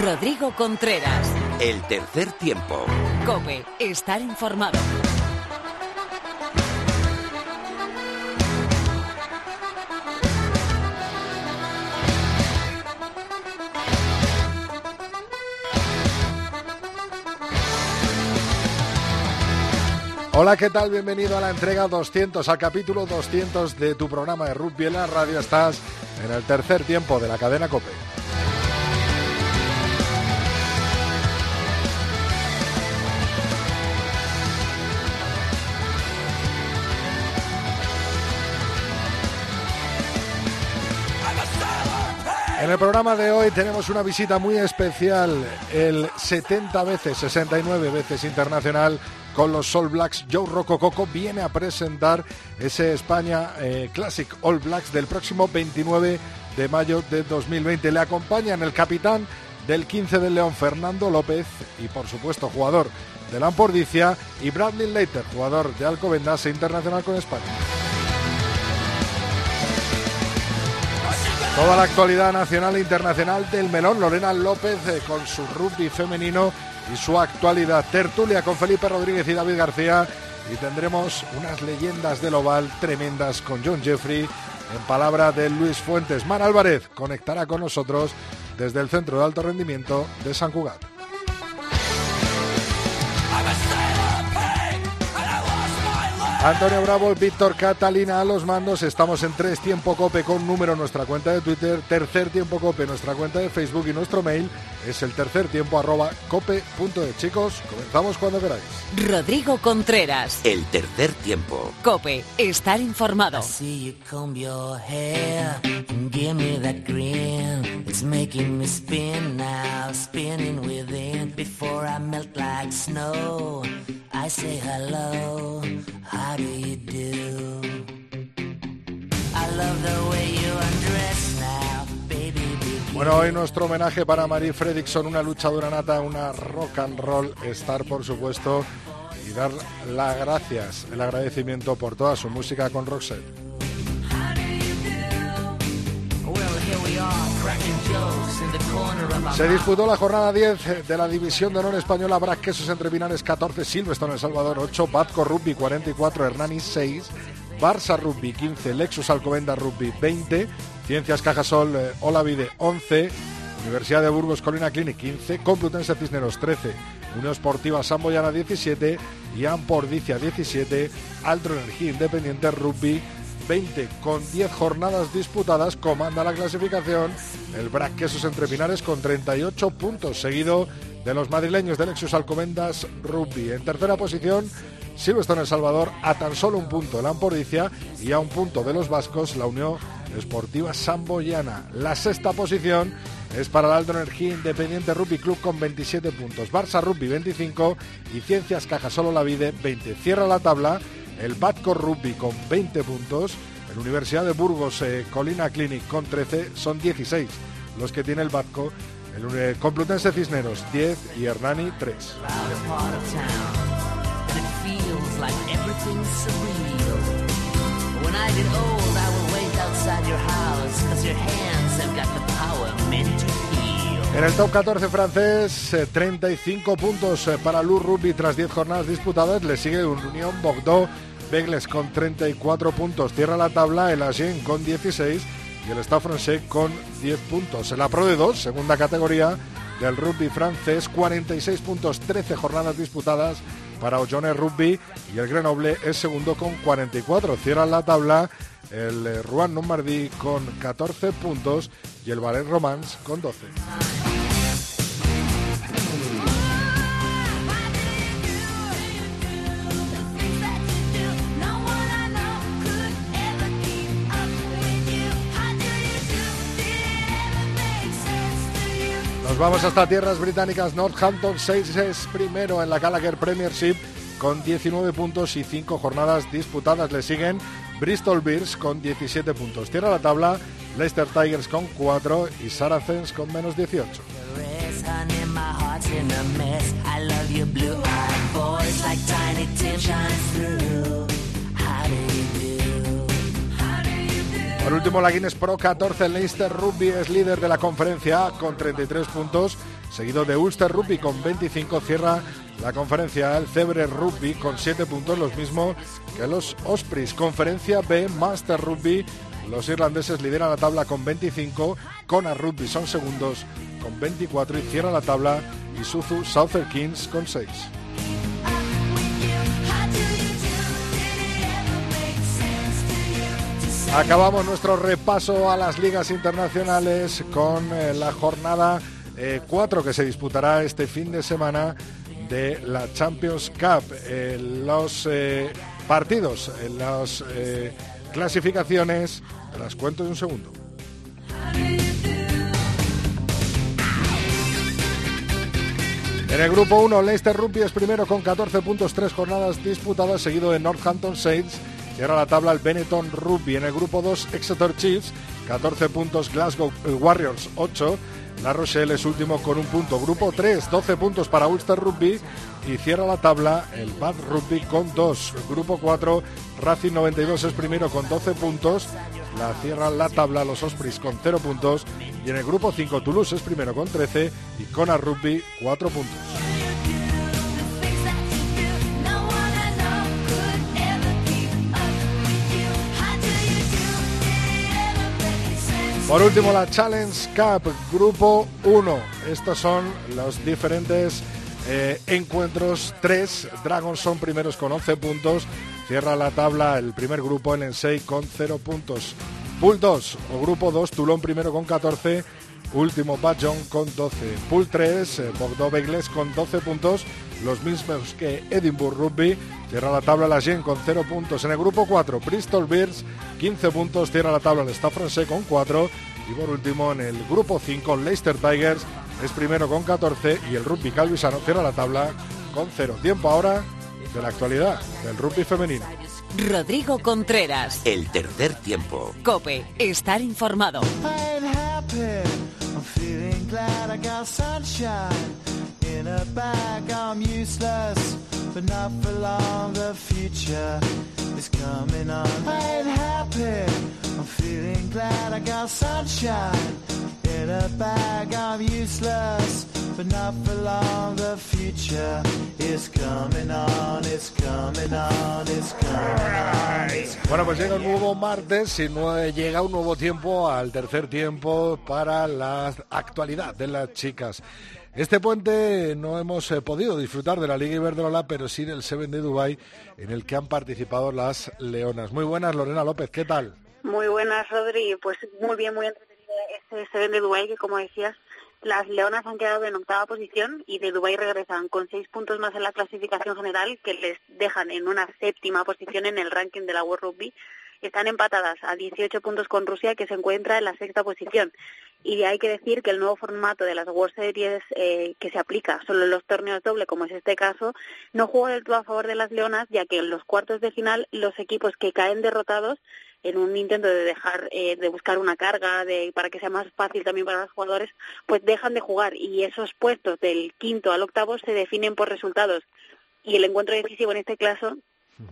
Rodrigo Contreras. El tercer tiempo. Cope, estar informado. Hola, ¿qué tal? Bienvenido a la entrega 200, al capítulo 200 de tu programa de rugby en la radio. Estás en el tercer tiempo de la cadena Cope. En el programa de hoy tenemos una visita muy especial, el 70 veces, 69 veces internacional con los All Blacks. Joe Rocococo viene a presentar ese España eh, Classic All Blacks del próximo 29 de mayo de 2020. Le acompañan el capitán del 15 del León, Fernando López, y por supuesto jugador de la Ampordicia, y Bradley Leiter, jugador de Alcobendas e internacional con España. Toda la actualidad nacional e internacional del melón, Lorena López eh, con su rugby femenino y su actualidad. Tertulia con Felipe Rodríguez y David García. Y tendremos unas leyendas del oval tremendas con John Jeffrey. En palabra de Luis Fuentes, Mar Álvarez conectará con nosotros desde el Centro de Alto Rendimiento de San Cugat. Antonio Bravo, Víctor Catalina a los mandos. Estamos en tres tiempo cope con número nuestra cuenta de Twitter, tercer tiempo cope nuestra cuenta de Facebook y nuestro mail es el tercer tiempo arroba cope.de. Chicos, comenzamos cuando queráis. Rodrigo Contreras. El tercer tiempo. Cope, estar informado. It's making me spin now, spinning within. Before I melt like snow, I say hello, Bueno, hoy nuestro homenaje para Marie Fredrickson, una luchadora nata, una rock and roll star, por supuesto, y dar las gracias, el agradecimiento por toda su música con Roxette. Se disputó la jornada 10 de la División de Honor Española. Quesos entre Pinares 14, Silverstone El Salvador 8, Batco Rugby 44, Hernani 6, Barça Rugby 15, Lexus Alcobenda Rugby 20, Ciencias Cajasol eh, Olavide 11, Universidad de Burgos Colina Clinic 15, Complutense Cisneros 13, Unión Esportiva Samboyana 17 y Ampordicia 17, Alto Energía Independiente Rugby 20 con 10 jornadas disputadas comanda la clasificación el Brac Quesos Entre Pinares con 38 puntos, seguido de los madrileños de Lexus Alcomendas Rugby. En tercera posición, Silvestre El Salvador a tan solo un punto la Ampordicia y a un punto de los vascos la Unión Esportiva Samboyana. La sexta posición es para el Alto Energía Independiente Rugby Club con 27 puntos, Barça Rugby 25 y Ciencias Cajasolo La Vide 20. Cierra la tabla el Batco Rugby con 20 puntos, el Universidad de Burgos eh, Colina Clinic con 13, son 16 los que tiene el Batco, el Complutense Cisneros 10 y Hernani 3. En el top 14 francés, 35 eh, puntos eh, para Lou Rugby tras 10 jornadas disputadas. Le sigue Unión Bordeaux Begles con 34 puntos. Cierra la tabla el Agen con 16 y el Stade Francais con 10 puntos. En la Pro de 2, segunda categoría del rugby francés, 46 puntos, 13 jornadas disputadas para Ollone Rugby y el Grenoble es segundo con 44. Cierra la tabla el eh, Rouen Normandie con 14 puntos y el Valais Romans con 12. Vamos hasta tierras británicas. Northampton 6 es primero en la Gallagher Premiership con 19 puntos y 5 jornadas disputadas. Le siguen Bristol Bears con 17 puntos. Tierra la tabla Leicester Tigers con 4 y Saracens con menos 18. Por último, la Guinness Pro 14, Leicester Rugby es líder de la conferencia con 33 puntos seguido de Ulster Rugby con 25, cierra la conferencia el Cebre Rugby con 7 puntos, los mismos que los Ospreys. Conferencia B, Master Rugby, los irlandeses lideran la tabla con 25, Kona Rugby son segundos con 24 y cierra la tabla Isuzu Southern Kings con 6. Acabamos nuestro repaso a las ligas internacionales con eh, la jornada 4 eh, que se disputará este fin de semana de la Champions Cup. Eh, los partidos, las clasificaciones, las cuento en un segundo. En el grupo 1, Leicester Rugby es primero con 14 puntos, 3 jornadas disputadas, seguido de Northampton Saints Cierra la tabla el Benetton Rugby. En el grupo 2, Exeter Chiefs, 14 puntos, Glasgow Warriors 8. La Rochelle es último con un punto. Grupo 3, 12 puntos para Ulster Rugby. Y cierra la tabla el Bath Rugby con 2. Grupo 4, Racing 92 es primero con 12 puntos. La cierra la tabla los Ospreys con 0 puntos. Y en el grupo 5, Toulouse es primero con 13. Y Kona Rugby 4 puntos. Por último, la Challenge Cup, Grupo 1. Estos son los diferentes eh, encuentros. Tres, Dragons son primeros con 11 puntos. Cierra la tabla el primer grupo, el Ensei, con 0 puntos. Pool 2 o Grupo 2, Toulon primero con 14. Último, Bajon con 12. Pool 3, eh, Bogdo con 12 puntos. Los mismos que Edinburgh Rugby. Cierra la tabla la Gen con 0 puntos. En el grupo 4, Bristol Bears, 15 puntos. Cierra la tabla el Staff francés con 4. Y por último, en el grupo 5, Leicester Tigers es primero con 14. Y el Rugby Calvisano cierra la tabla con 0. Tiempo ahora de la actualidad del rugby femenino. Rodrigo Contreras. El tercer tiempo. Cope, estar informado. but not for long. The future is coming on. I ain't happy. I'm feeling glad I got sunshine in a bag. I'm useless, but not for long. The future is coming on. It's coming on. It's coming on. Bueno, pues llega un nuevo martes y no llega un nuevo tiempo al tercer tiempo para la actualidad de las chicas. Este puente no hemos eh, podido disfrutar de la Liga Iberdrola, pero sí del Seven de Dubai, en el que han participado las Leonas. Muy buenas, Lorena López, ¿qué tal? Muy buenas, Rodri. Pues muy bien, muy entretenido este Seven de Dubai, que como decías, las Leonas han quedado en octava posición y de Dubai regresan con seis puntos más en la clasificación general, que les dejan en una séptima posición en el ranking de la World Rugby están empatadas a 18 puntos con Rusia, que se encuentra en la sexta posición. Y hay que decir que el nuevo formato de las World Series eh, que se aplica solo en los torneos doble, como es este caso, no juega del todo a favor de las Leonas, ya que en los cuartos de final los equipos que caen derrotados en un intento de dejar eh, de buscar una carga de para que sea más fácil también para los jugadores pues dejan de jugar y esos puestos del quinto al octavo se definen por resultados y el encuentro decisivo en este caso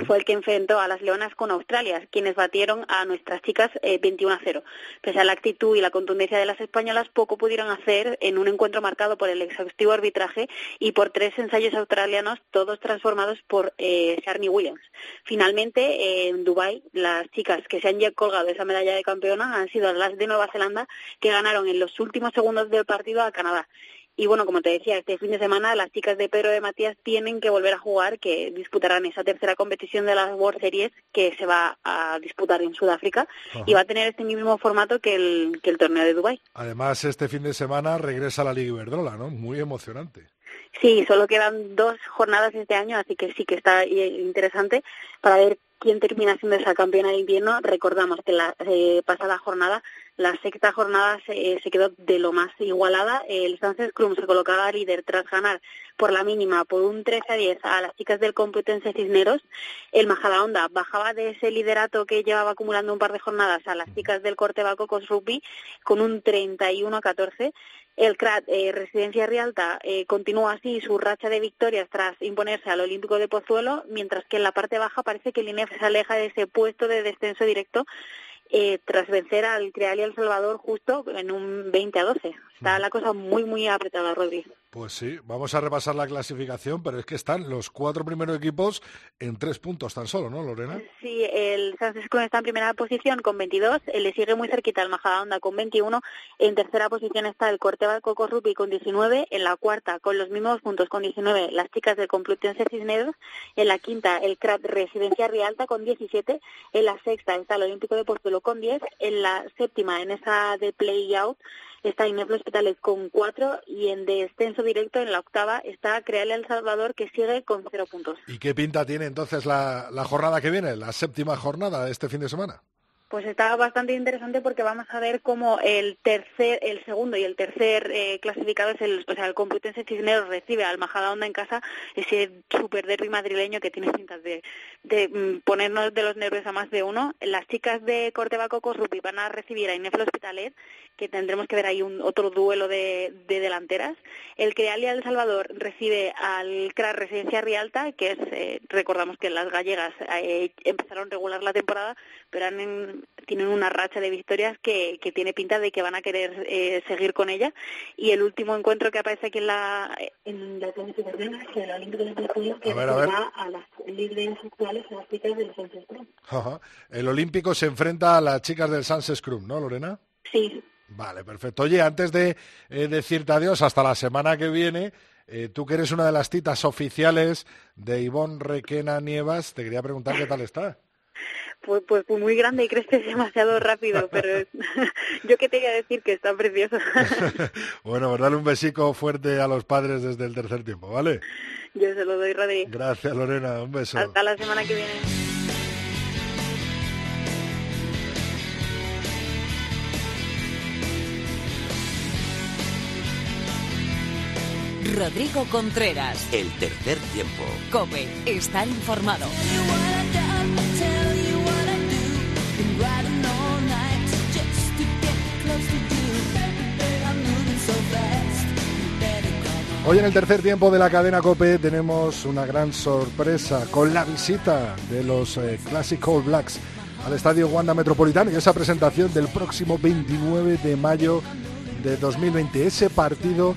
fue el que enfrentó a las Leonas con Australia, quienes batieron a nuestras chicas 21 eh, a 0. Pese a la actitud y la contundencia de las españolas, poco pudieron hacer en un encuentro marcado por el exhaustivo arbitraje y por tres ensayos australianos, todos transformados por eh, Williams. Finalmente, eh, en Dubái, las chicas que se han ya colgado esa medalla de campeona han sido las de Nueva Zelanda, que ganaron en los últimos segundos del partido a Canadá. Y bueno, como te decía, este fin de semana las chicas de Pedro de Matías tienen que volver a jugar, que disputarán esa tercera competición de las World Series que se va a disputar en Sudáfrica y va a tener este mismo formato que el, que el torneo de Dubái. Además, este fin de semana regresa la Liga Iberdrola, ¿no? Muy emocionante. Sí, solo quedan dos jornadas este año, así que sí que está interesante para ver quién termina siendo esa campeona de invierno. Recordamos que la eh, pasada jornada la sexta jornada se, quedó de lo más igualada. El Sunset Scrum se colocaba líder tras ganar por la mínima por un 13 a 10 a las chicas del Complutense Cisneros. El Majadahonda bajaba de ese liderato que llevaba acumulando un par de jornadas a las chicas del Corte Cos Rugby con un 31 a 14. El CRAT, eh, Residencia Rialta, eh, continúa así su racha de victorias tras imponerse al Olímpico de Pozuelo, mientras que en la parte baja parece que el INEF se aleja de ese puesto de descenso directo eh, tras vencer al Creal y El Salvador justo en un 20 a 12. Está la cosa muy, muy apretada, Rodri. Pues sí, vamos a repasar la clasificación, pero es que están los cuatro primeros equipos en tres puntos tan solo, ¿no, Lorena? Sí, el San Francisco está en primera posición con 22, le sigue muy cerquita el Majadahonda con 21, en tercera posición está el Corteva Coco Rugby con 19, en la cuarta con los mismos puntos con 19 las chicas del Complutense Cisneros, en la quinta el CRAP Residencia Rialta con 17, en la sexta está el Olímpico de Pozuelo con 10, en la séptima en esa de Play Out está Ineflo Hospitales con cuatro y en descenso directo en la octava está Creale El Salvador que sigue con cero puntos. ¿Y qué pinta tiene entonces la, la jornada que viene, la séptima jornada de este fin de semana? Pues está bastante interesante porque vamos a ver cómo el tercer, el segundo y el tercer eh, clasificado es el, o sea, el Complutense Cisneros recibe al Majadahonda en casa, ese super derby madrileño que tiene pintas de, de mm, ponernos de los nervios a más de uno. Las chicas de Corteva Coco Rugby van a recibir a Ineflo Hospitalet, que tendremos que ver ahí un otro duelo de, de delanteras. El Crealia El Salvador recibe al CRA Residencia Rialta, que es, eh, recordamos que las gallegas eh, empezaron a regular la temporada, pero han tienen una racha de victorias que, que tiene pinta de que van a querer eh, seguir con ella. Y el último encuentro que aparece aquí en la, en la planificación es el Olímpico de que a va a las líderes actuales, a las chicas del Sunset. Ajá. El Olímpico se enfrenta a las chicas del Sunset Scrum, ¿no, Lorena? Sí, Vale, perfecto. Oye, antes de eh, decirte adiós hasta la semana que viene, eh, tú que eres una de las citas oficiales de Ivonne Requena Nievas, te quería preguntar qué tal está. Pues, pues, pues muy grande y crece demasiado rápido, pero yo que te iba a decir que está precioso. bueno, pues dale un besico fuerte a los padres desde el tercer tiempo, ¿vale? yo se lo doy, Rodri. Gracias, Lorena. Un beso. Hasta la semana que viene. Rodrigo Contreras. El tercer tiempo. Cope. Estar informado. Hoy en el tercer tiempo de la cadena COPE tenemos una gran sorpresa con la visita de los eh, Classic All Blacks al Estadio Wanda Metropolitano y esa presentación del próximo 29 de mayo de 2020. Ese partido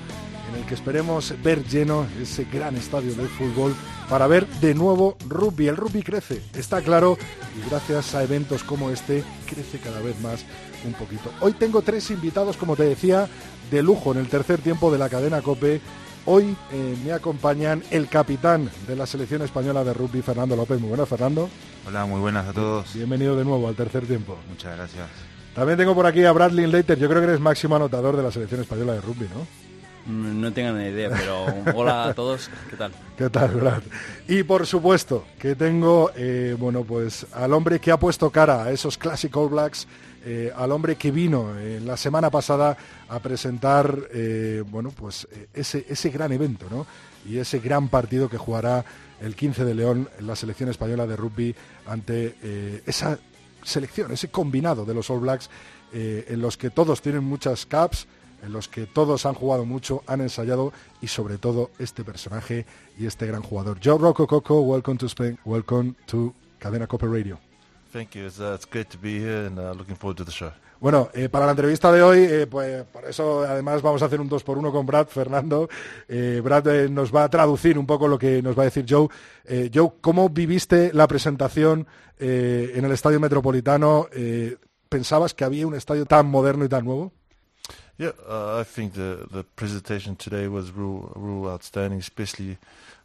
en el que esperemos ver lleno ese gran estadio de fútbol para ver de nuevo rugby. El rugby crece, está claro, y gracias a eventos como este crece cada vez más un poquito. Hoy tengo tres invitados, como te decía, de lujo en el tercer tiempo de la cadena COPE. Hoy eh, me acompañan el capitán de la selección española de rugby, Fernando López. Muy buenas, Fernando. Hola, muy buenas a todos. Bienvenido de nuevo al tercer tiempo. Muchas gracias. También tengo por aquí a Bradley Leiter. Yo creo que eres máximo anotador de la selección española de rugby, ¿no? No tengo ni idea, pero hola a todos, ¿qué tal? ¿Qué tal, Brad? Y por supuesto que tengo, eh, bueno, pues al hombre que ha puesto cara a esos Classic All Blacks, eh, al hombre que vino eh, la semana pasada a presentar, eh, bueno, pues ese, ese gran evento, ¿no? Y ese gran partido que jugará el 15 de León en la selección española de rugby ante esa selección, ese combinado de los All Blacks en los que todos tienen muchas caps, en los que todos han jugado mucho, han ensayado y sobre todo este personaje y este gran jugador. Joe Rocco Coco, welcome to Spain, welcome to Cadena Copa Radio. Thank you. It's, uh, it's great to be here and uh, looking forward to the show. Bueno, eh, para la entrevista de hoy, eh, pues por eso además vamos a hacer un dos por uno con Brad, Fernando. Eh, Brad nos va a traducir un poco lo que nos va a decir Joe. Joe, ¿cómo viviste la presentación en el Estadio Metropolitano? ¿Pensabas que había un estadio tan moderno y tan nuevo? Yeah, uh, I think the the presentation today was real, real outstanding, especially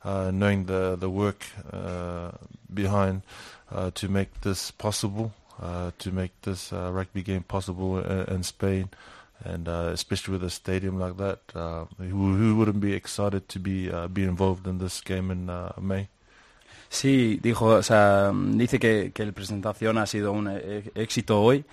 uh, knowing the the work uh, behind uh, to make this possible, uh, to make this uh, rugby game possible in, in Spain, and especially with a stadium like that, who, who wouldn't be excited to be be involved in this game in May? Sí, dijo, o sea, dice que, que la presentación ha sido un éxito hoy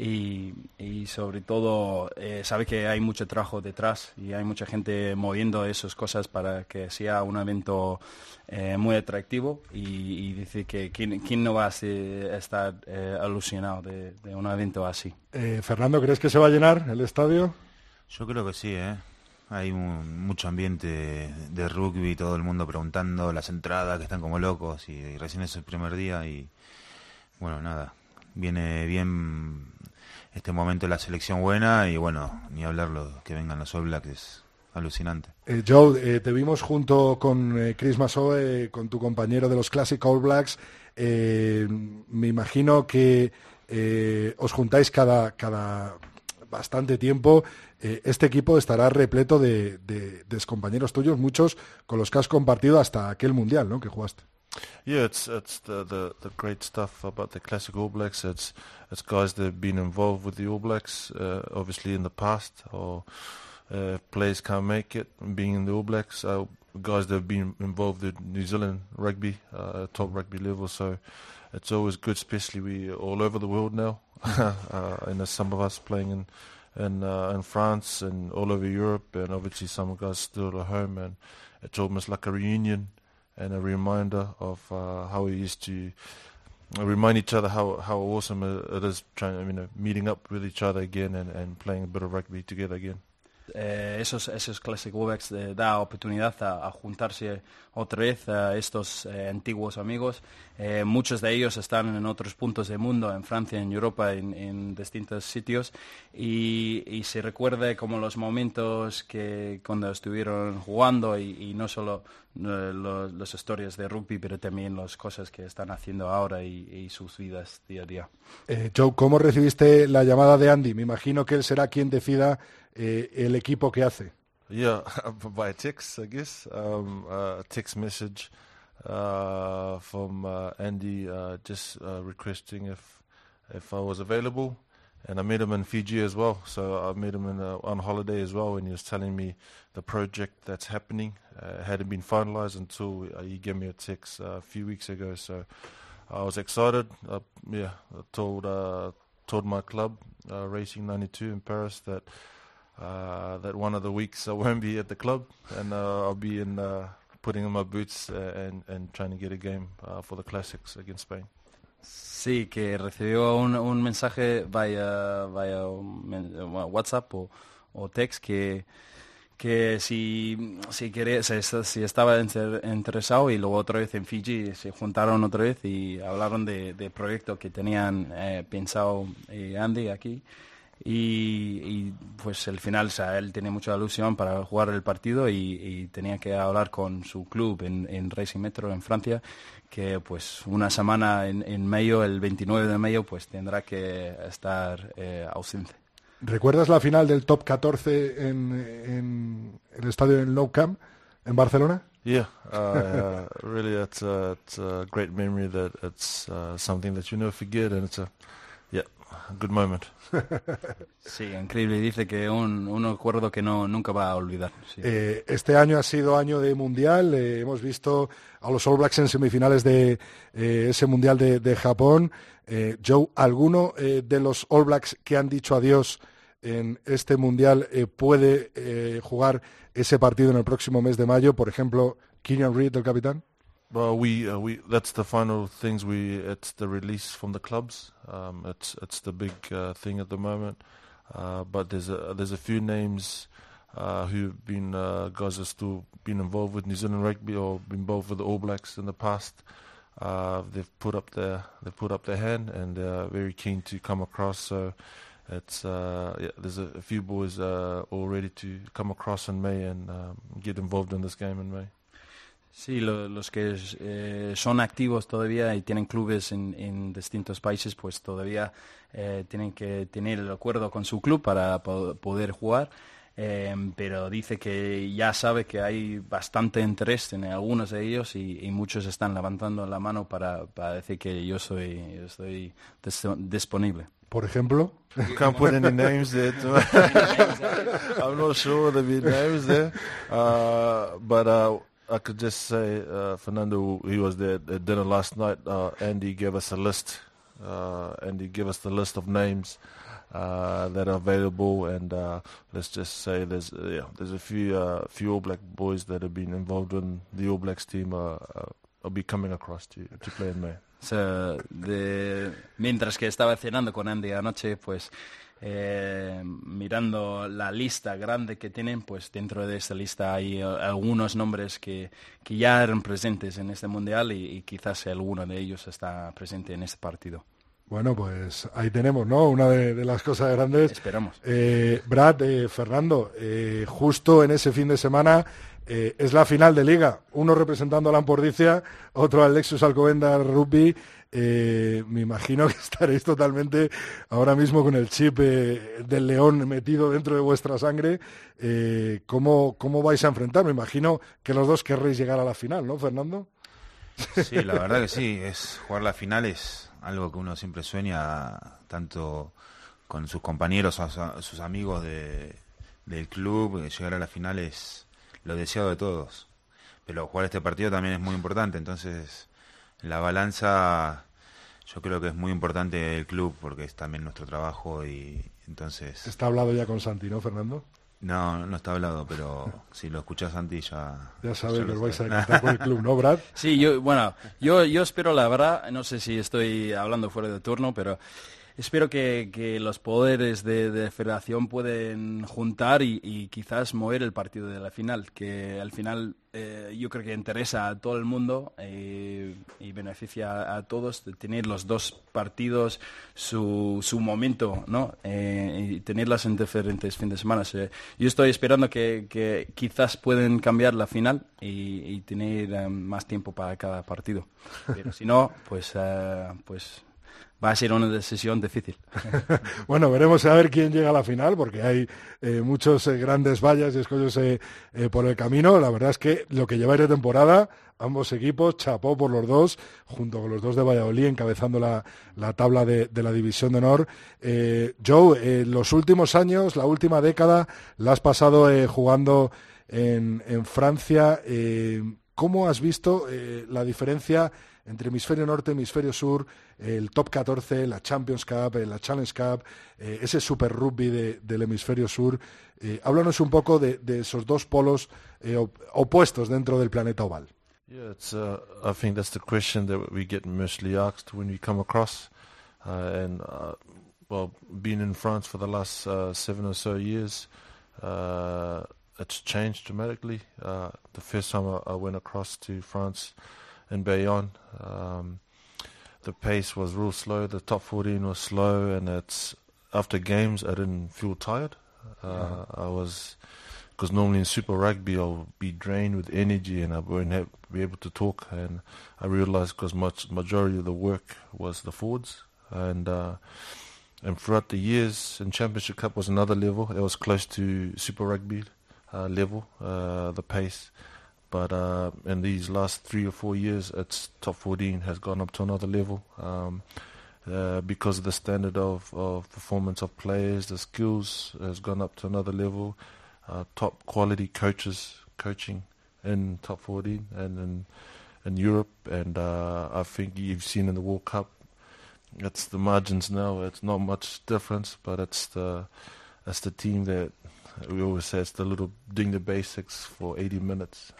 y, y sobre todo eh, sabe que hay mucho trabajo detrás y hay mucha gente moviendo esas cosas para que sea un evento eh, muy atractivo y, y dice que quién, quién no va a ser- estar eh, alucinado de, de un evento así. Eh, Fernando, ¿crees que se va a llenar el estadio? Yo creo que sí, ¿eh? Hay un- mucho ambiente de rugby, todo el mundo preguntando las entradas, que están como locos, y, y recién es el primer día y, bueno, nada, viene bien este momento la selección buena y bueno, ni hablarlo, que vengan los All Blacks alucinante. Eh, Joe, eh, te vimos junto con eh, Chris Masoe, con tu compañero de los Classic All Blacks. Eh, me imagino que eh, os juntáis cada, cada bastante tiempo. Eh, este equipo estará repleto de, de, de compañeros tuyos, muchos con los que has compartido hasta aquel mundial, ¿no? Que jugaste. Yeah, it's it's the, the, the great stuff about the classic All Blacks. It's it's guys that have been involved with the All Blacks, uh, obviously in the past, or uh, players can't make it, being in the All Blacks. Uh, guys that have been involved in New Zealand rugby, uh, top rugby level. So it's always good, especially we all over the world now, uh, and there's some of us playing in in uh, in France and all over Europe, and obviously some guys still at home, and it's almost like a reunion and a reminder of uh, how we used to remind each other how how awesome it is trying you know meeting up with each other again and, and playing a bit of rugby together again. Eh, esos, esos Classic Webex eh, da oportunidad a, a, juntarse otra vez a estos eh, antiguos amigos. Eh, muchos de ellos están en otros puntos del mundo, en Francia, en Europa, en, en distintos sitios, y, y, se recuerda como los momentos que cuando estuvieron jugando y, y no solo los, las historias de rugby, pero también las cosas que están haciendo ahora y, y sus vidas día a día. Eh, Joe, ¿cómo recibiste la llamada de Andy? Me imagino que él será quien decida eh, el equipo que hace. Yeah, by text, I guess. Um, uh, a text message uh, from uh, Andy uh, just uh, requesting if if I was available, and I met him in Fiji as well. So I met him in, uh, on holiday as well, and he was telling me the project that's happening hadn't been finalized until he gave me a text a few weeks ago. So I was excited. yeah, I told told my club, Racing 92 in Paris, that. Uh, that one of the weeks I won't be at the club and uh, I'll be in uh, putting in my boots and, and trying to get a game for the classics against Spain. Sí, que recibió un, un mensaje vaya, vaya WhatsApp o, o text que, que si, si, quería, si estaba interesado y luego otra vez en Fiji se juntaron otra vez y hablaron de, de proyecto que tenían eh, pensado eh, Andy aquí. Y, y, pues el final, o sea, él tenía mucha ilusión para jugar el partido y, y tenía que hablar con su club en, en, Racing Metro en Francia, que pues una semana en, en mayo, el 29 de mayo, pues tendrá que estar eh, ausente. ¿Recuerdas la final del top 14 en, en el estadio en Nou Camp en Barcelona? Yeah, uh, really, that's a, it's a great memory. That it's uh, something that you never forget, and it's a good moment. Sí, increíble. Dice que un, un acuerdo que no nunca va a olvidar. Sí. Eh, este año ha sido año de mundial. Eh, hemos visto a los All Blacks en semifinales de eh, ese mundial de, de Japón. Eh, Joe, ¿alguno eh, de los All Blacks que han dicho adiós en este mundial eh, puede jugar ese partido en el próximo mes de mayo? Por ejemplo, Kenyon Reid, el capitán. Well, we uh, we that's the final things we it's the release from the clubs. Um, it's it's the big uh, thing at the moment. Uh, but there's a there's a few names uh, who've been uh, guys have still been involved with New Zealand rugby or been involved with the All Blacks in the past. Uh, they've put up their they've put up their hand and they're very keen to come across. So it's yeah, there's a, a, few boys all ready to come across in May and um, get involved in this game in May. Sí, lo, los que eh, son activos todavía y tienen clubes en, en distintos países, pues todavía eh, tienen que tener el acuerdo con su club para po poder jugar. Eh, pero dice que ya sabe que hay bastante interés en algunos de ellos y, y muchos están levantando la mano para, para decir que yo soy, yo estoy disponible. Por ejemplo, you can't put any names there. I'm not sure be names there, uh, but. Uh, I could just say, uh, Fernando, he was there at dinner last night. Uh, Andy gave us a list. Uh, Andy gave us the list of names uh, that are available, and uh, let's just say there's uh, yeah, there's a few few All Black boys that have been involved in the All Blacks team. I'll be coming across to to play in May. O sea, de, mientras que estaba cenando con Andy anoche, pues eh, mirando la lista grande que tienen, pues dentro de esta lista hay uh, algunos nombres que, que, ya eran presentes en este mundial y, y, quizás alguno de ellos está presente en este partido. Bueno, pues ahí tenemos, ¿no? Una de, de las cosas grandes. Esperamos. Eh, Brad, eh, Fernando, eh, justo en ese fin de semana eh, es la final de liga. Uno representando a la Ampordicia, otro al Lexus Alcobendas Rugby. Eh, me imagino que estaréis totalmente ahora mismo con el chip eh, del león metido dentro de vuestra sangre. Eh, ¿cómo, ¿Cómo vais a enfrentar? Me imagino que los dos querréis llegar a la final, ¿no, Fernando? Sí, la verdad que sí, es jugar la final es algo que uno siempre sueña, tanto con sus compañeros, sus amigos de, del club, llegar a la final es lo deseado de todos. Pero jugar este partido también es muy importante, entonces la balanza yo creo que es muy importante el club porque es también nuestro trabajo y entonces... Está hablado ya con Santi, ¿no, Fernando? No, no está hablado, pero si lo escuchas Santi ya... Ya sabes que vais a estar con el club, ¿no, Brad? Sí, yo, bueno, yo, yo espero la verdad, no sé si estoy hablando fuera de turno, pero espero que, que los poderes de, de federación pueden juntar y, y quizás mover el partido de la final, que al final eh, yo creo que interesa a todo el mundo eh, y beneficia a, todos de tener los dos partidos su, su momento, ¿no? Eh, y tenerlas en diferentes fines de semana. Eh, yo estoy esperando que, que quizás pueden cambiar la final y, y tener eh, más tiempo para cada partido. Pero si no, pues, eh, pues va a ser una decisión difícil. Bueno, veremos a ver quién llega a la final, porque hay eh, muchos eh, grandes vallas y escollos eh, por el camino. La verdad es que lo que lleváis de temporada, ambos equipos, chapó por los dos, junto con los dos de Valladolid, encabezando la, la tabla de, de la División de Honor. Joe, los últimos años, la última década, la has pasado jugando en, en Francia. ¿Cómo has visto la diferencia entre hemisferio norte, hemisferio sur, el top 14, la Champions Cup, eh, la Challenge Cup, eh, ese Super Rugby de- del hemisferio sur? Eh, háblanos un poco de, esos dos polos eh, op- opuestos dentro del planeta oval. Yeah, it's. Uh, I think that's the question that we get mostly asked when we come across, uh, and uh, well, being in France for the last uh, seven or so years, uh, it's changed dramatically. Uh, the first time I went across to France in Bayonne, um, the pace was real slow. The top 14 was slow, and it's after games I didn't feel tired. Uh, I was because normally in Super Rugby I'll be drained with energy and I won't have, be able to talk. And I realized because much majority of the work was the forwards, and uh, and throughout the years, and Championship Cup was another level. It was close to Super Rugby uh, level, uh, the pace. But uh, in these last three or four years, its top 14 has gone up to another level. Um, uh, because of the standard of, of performance of players, the skills has gone up to another level. Uh, top quality coaches coaching in top 14 and in, in Europe, and uh, I think you've seen in the World Cup, it's the margins now. It's not much difference, but it's the it's the team that we always say it's the little doing the basics for 80 minutes.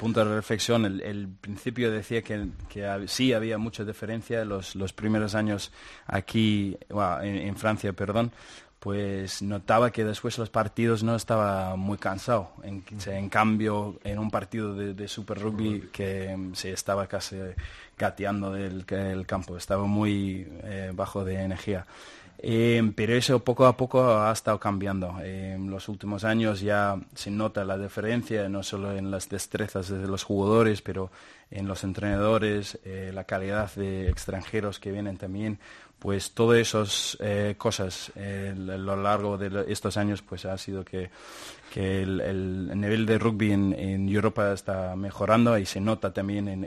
Punto de reflexión, el, el principio decía que, que hab- sí había mucha diferencia los, los primeros años aquí, bueno, en, en Francia, perdón, pues notaba que después los partidos no estaba muy cansado. En, en cambio, en un partido de, de Super Rugby que mm, se estaba casi gateando del el campo, estaba muy eh, bajo de energía. Eh, pero eso poco a poco ha estado cambiando. En los últimos años ya se nota la diferencia, no solo en las destrezas de los jugadores, pero en los entrenadores, eh, la calidad de extranjeros que vienen también. Pues todas esas eh, cosas a lo largo de estos años pues ha sido que, que el, el nivel de rugby en, Europa está mejorando y se nota también en,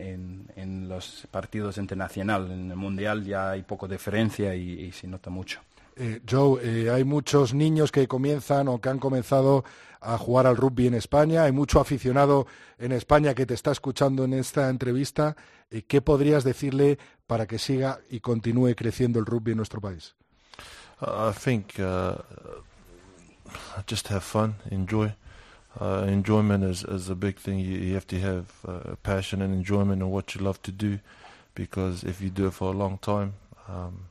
en- los partidos internacionales. En el Mundial ya hay poco diferencia y, y se nota mucho. Eh, Joe, eh, hay muchos niños que comienzan o que han comenzado a jugar al rugby en España. Hay mucho aficionado en España que te está escuchando en esta entrevista. Eh, ¿Qué podrías decirle para que siga y continúe creciendo el rugby en nuestro país? I think uh, just have fun, enjoy. Uh, enjoyment is, is a big thing. You, you have to have uh, passion and enjoyment in what you love to do, because if you do it for a long time, um,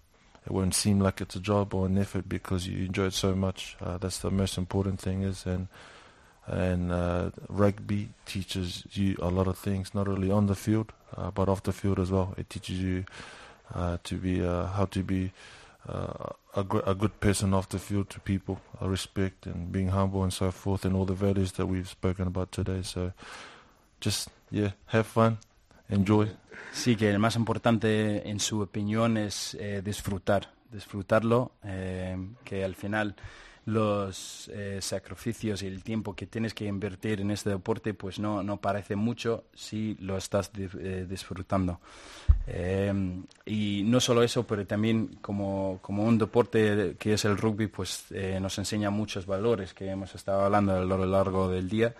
it won't seem like it's a job or an effort because you enjoy it so much. Uh, that's the most important thing is, and and uh, rugby teaches you a lot of things, not only on the field uh, but off the field as well. It teaches you uh, to be uh, how to be uh, a, gr- a good person off the field to people, respect and being humble and so forth, and all the values that we've spoken about today. So, just yeah, have fun, enjoy. Sí, que el más importante en su opinión es eh, disfrutar, disfrutarlo, eh, que al final los eh, sacrificios y el tiempo que tienes que invertir en este deporte pues no, no parece mucho si lo estás eh, disfrutando. Eh, y no solo eso, pero también como, como un deporte que es el rugby, pues eh, nos enseña muchos valores que hemos estado hablando a lo largo del día,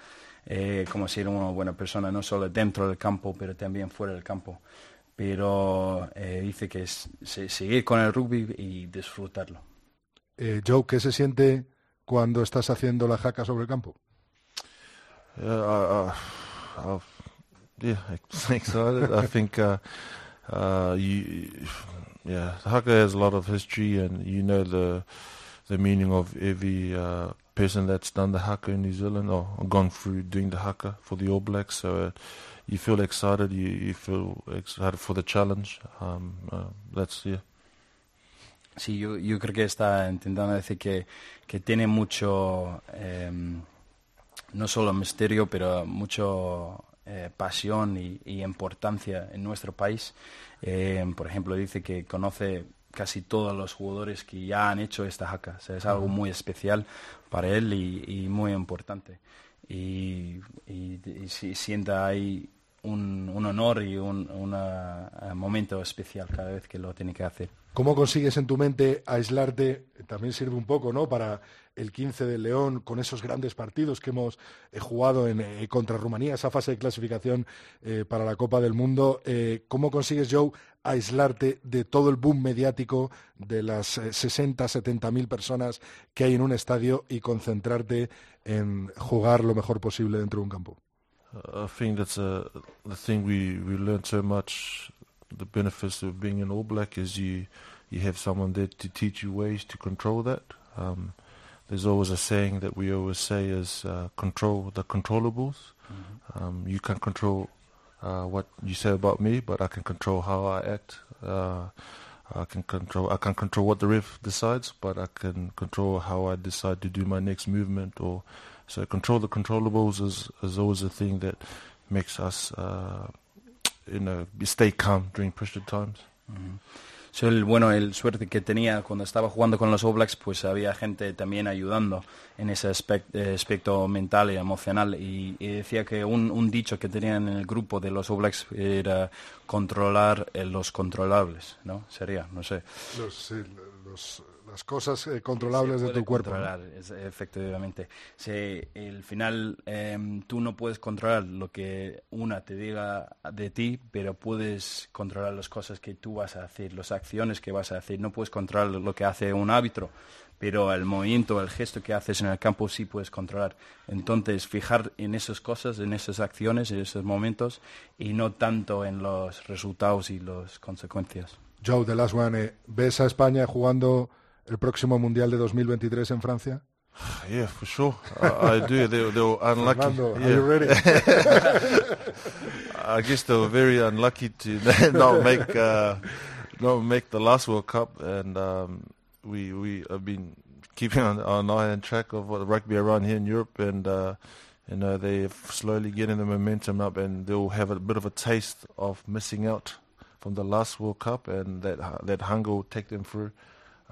como ser una buena persona, no solo dentro del campo, pero también fuera del campo. Pero dice que es se- seguir con el rugby y disfrutarlo. Eh, Joe, ¿qué se siente cuando estás haciendo la jaca sobre el campo? Yeah, I, I, yeah, excited. I think, uh, uh, yeah, haka has a lot of history, and you know the the meaning of every uh, person that's done the haka in New Zealand or gone through doing the haka for the All Blacks. So uh, you feel excited. You you feel excited for the challenge. Um, uh, that's yeah. Sí, yo, yo creo que está intentando decir que, que tiene mucho, eh, no solo misterio, pero mucho eh, pasión y, y importancia en nuestro país. Eh, por ejemplo, dice que conoce casi todos los jugadores que ya han hecho esta jaca. O sea, es algo muy especial para él y, y muy importante. Y, y, y si- sienta ahí un, honor y un eh, momento especial cada vez que lo tiene que hacer. ¿Cómo consigues en tu mente aislarte? También sirve un poco, ¿no? Para el 15 de León, con esos grandes partidos que hemos eh, jugado en, eh, contra Rumanía, esa fase de clasificación para la Copa del Mundo. ¿Cómo consigues, Joe, aislarte de todo el boom mediático de las eh, 60, 70 mil personas que hay en un estadio y concentrarte en jugar lo mejor posible dentro de un campo? I think that's uh, the thing we, we learned so much. The benefits of being an All Black is you you have someone there to teach you ways to control that. Um, there's always a saying that we always say is uh, control the controllables. Um, you can control uh, what you say about me, but I can control how I act. Uh, I can control I can control what the ref decides, but I can control how I decide to do my next movement. Or so control the controllables is is always a thing that makes us uh, you know stay calm during pressure times. So, el, bueno, el suerte que tenía cuando estaba jugando con los All Blacks, pues había gente también ayudando en ese eh, aspecto mental y emocional. Y, y decía que un, un dicho que tenían en el grupo de los All Blacks era controlar eh, los controlables, ¿no? Sería, no sé. Los, sí, los- las cosas eh, controlables Se de puede tu cuerpo. ¿no? controlar, es- efectivamente. Se, el final, em, tú no puedes controlar lo que una te diga de ti, pero puedes controlar las cosas que tú vas a hacer, las acciones que vas a hacer. No puedes controlar lo que hace un árbitro, pero el movimiento, el gesto que haces en el campo sí puedes controlar. Entonces, fijar en esas cosas, en esas acciones, en esos momentos, y no tanto en los resultados y las consecuencias. Joe, the last one, eh, ¿ves a España jugando el próximo Mundial de 2023 en Francia? Yeah, for sure. I, I do. They, they were unlucky. Fernando, are you ready? I guess they were very unlucky to not make uh, not make the last World Cup, and um, we we have been keeping an, an eye and track of what rugby around here in Europe, and uh, you know they're slowly getting the momentum up, and they'll have a bit of a taste of missing out from the last World Cup, and that that hunger will take them through,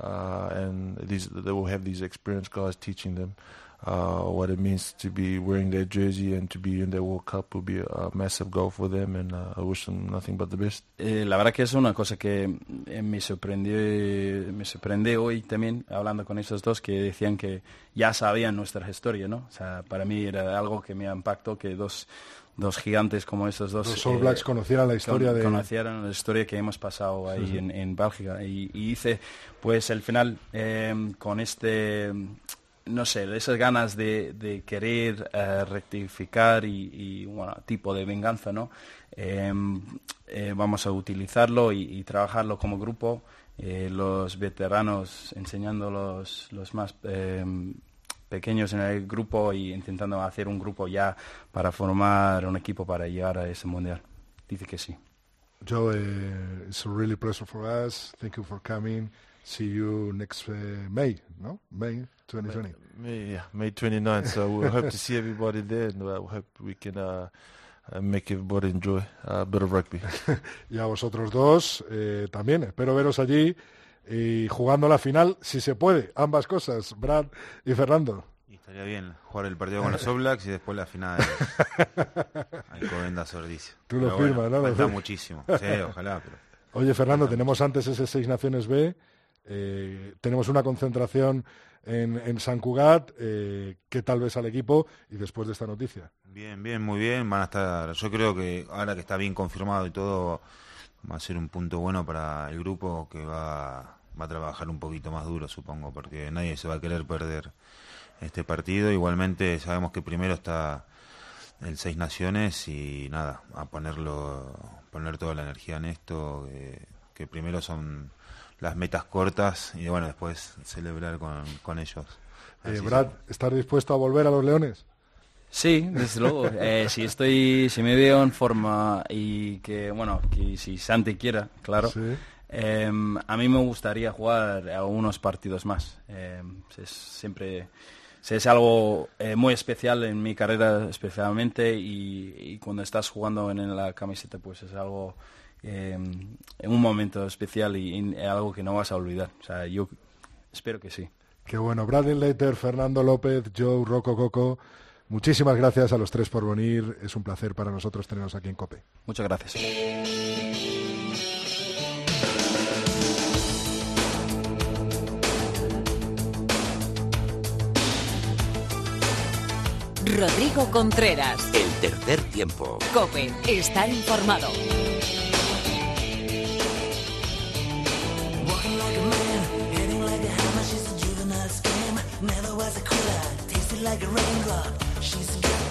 and these they will have these experienced guys teaching them. Uh, what it means to be wearing their jersey and to be in their World Cup will be a massive goal for them, and uh, I wish them nothing but the best. Eh, la verdad que es una cosa que eh, me sorprendió, me sorprendió hoy también hablando con esos dos que decían que ya sabían nuestra historia, ¿no? O sea, para mí era algo que me impactó que dos, dos gigantes como esos dos Los All eh, Blacks conocieran la historia con- de... conocieran la historia que hemos pasado ahí Sí, sí. En, en Bélgica y, y hice pues al final eh, con este no sé, esas ganas de, de querer eh, rectificar y, y, bueno, tipo de venganza, ¿no? Eh, eh, vamos a utilizarlo y, y trabajarlo como grupo, eh, los veteranos enseñando los, los más eh, pequeños en el grupo y intentando hacer un grupo ya para formar un equipo para llegar a ese mundial. Dice que sí. Joe, uh, it's a really pleasure for us. Thank you for coming. See you next uh, May, no? May 2020. May, yeah, May 29th. So we hope to see everybody there, and uh, we hope we can uh, uh, make everybody enjoy a bit of rugby. y a vosotros dos eh, también. Espero veros allí y jugando la final, si se puede, ambas cosas, Brad y Fernando. Y estaría bien jugar el partido con los All Blacks y después la final Alcobendas Sordicia. Tú lo Pero bueno, firmas, ¿no? Falta firmas. muchísimo. Sí, ojalá, pero Oye, Fernando, tenemos antes ese Seis Naciones B, eh, tenemos una concentración en, en San Cugat, eh, ¿qué tal ves al equipo? Y después de esta noticia. Bien, bien, muy bien. Van a estar. Yo creo que ahora que está bien confirmado y todo, va a ser un punto bueno para el grupo que va, va a trabajar un poquito más duro, supongo, porque nadie se va a querer perder este partido. Igualmente sabemos que primero está el Seis Naciones y nada, a ponerlo, poner toda la energía en esto, que, que primero son las metas cortas y bueno, después celebrar con, con ellos. Eh, Brad, ¿estás dispuesto a volver a los Leones? Sí, desde luego. Eh, si estoy, si me veo en forma y que, bueno, que si Santi quiera, claro. Sí. eh, a mí me gustaría jugar a unos partidos más. Eh, es siempre es algo eh, muy especial en mi carrera especialmente y, y cuando estás jugando en, la camiseta pues es algo eh, en un momento especial y, y algo que no vas a olvidar. O sea, yo espero que sí. Qué bueno. Bradley Leiter, Fernando López, Joe, Rocco Coco. Muchísimas gracias a los tres por venir. Es un placer para nosotros tenerlos aquí en COPE. Muchas gracias. Rodrigo Contreras. El tercer tiempo. Cope. Está informado.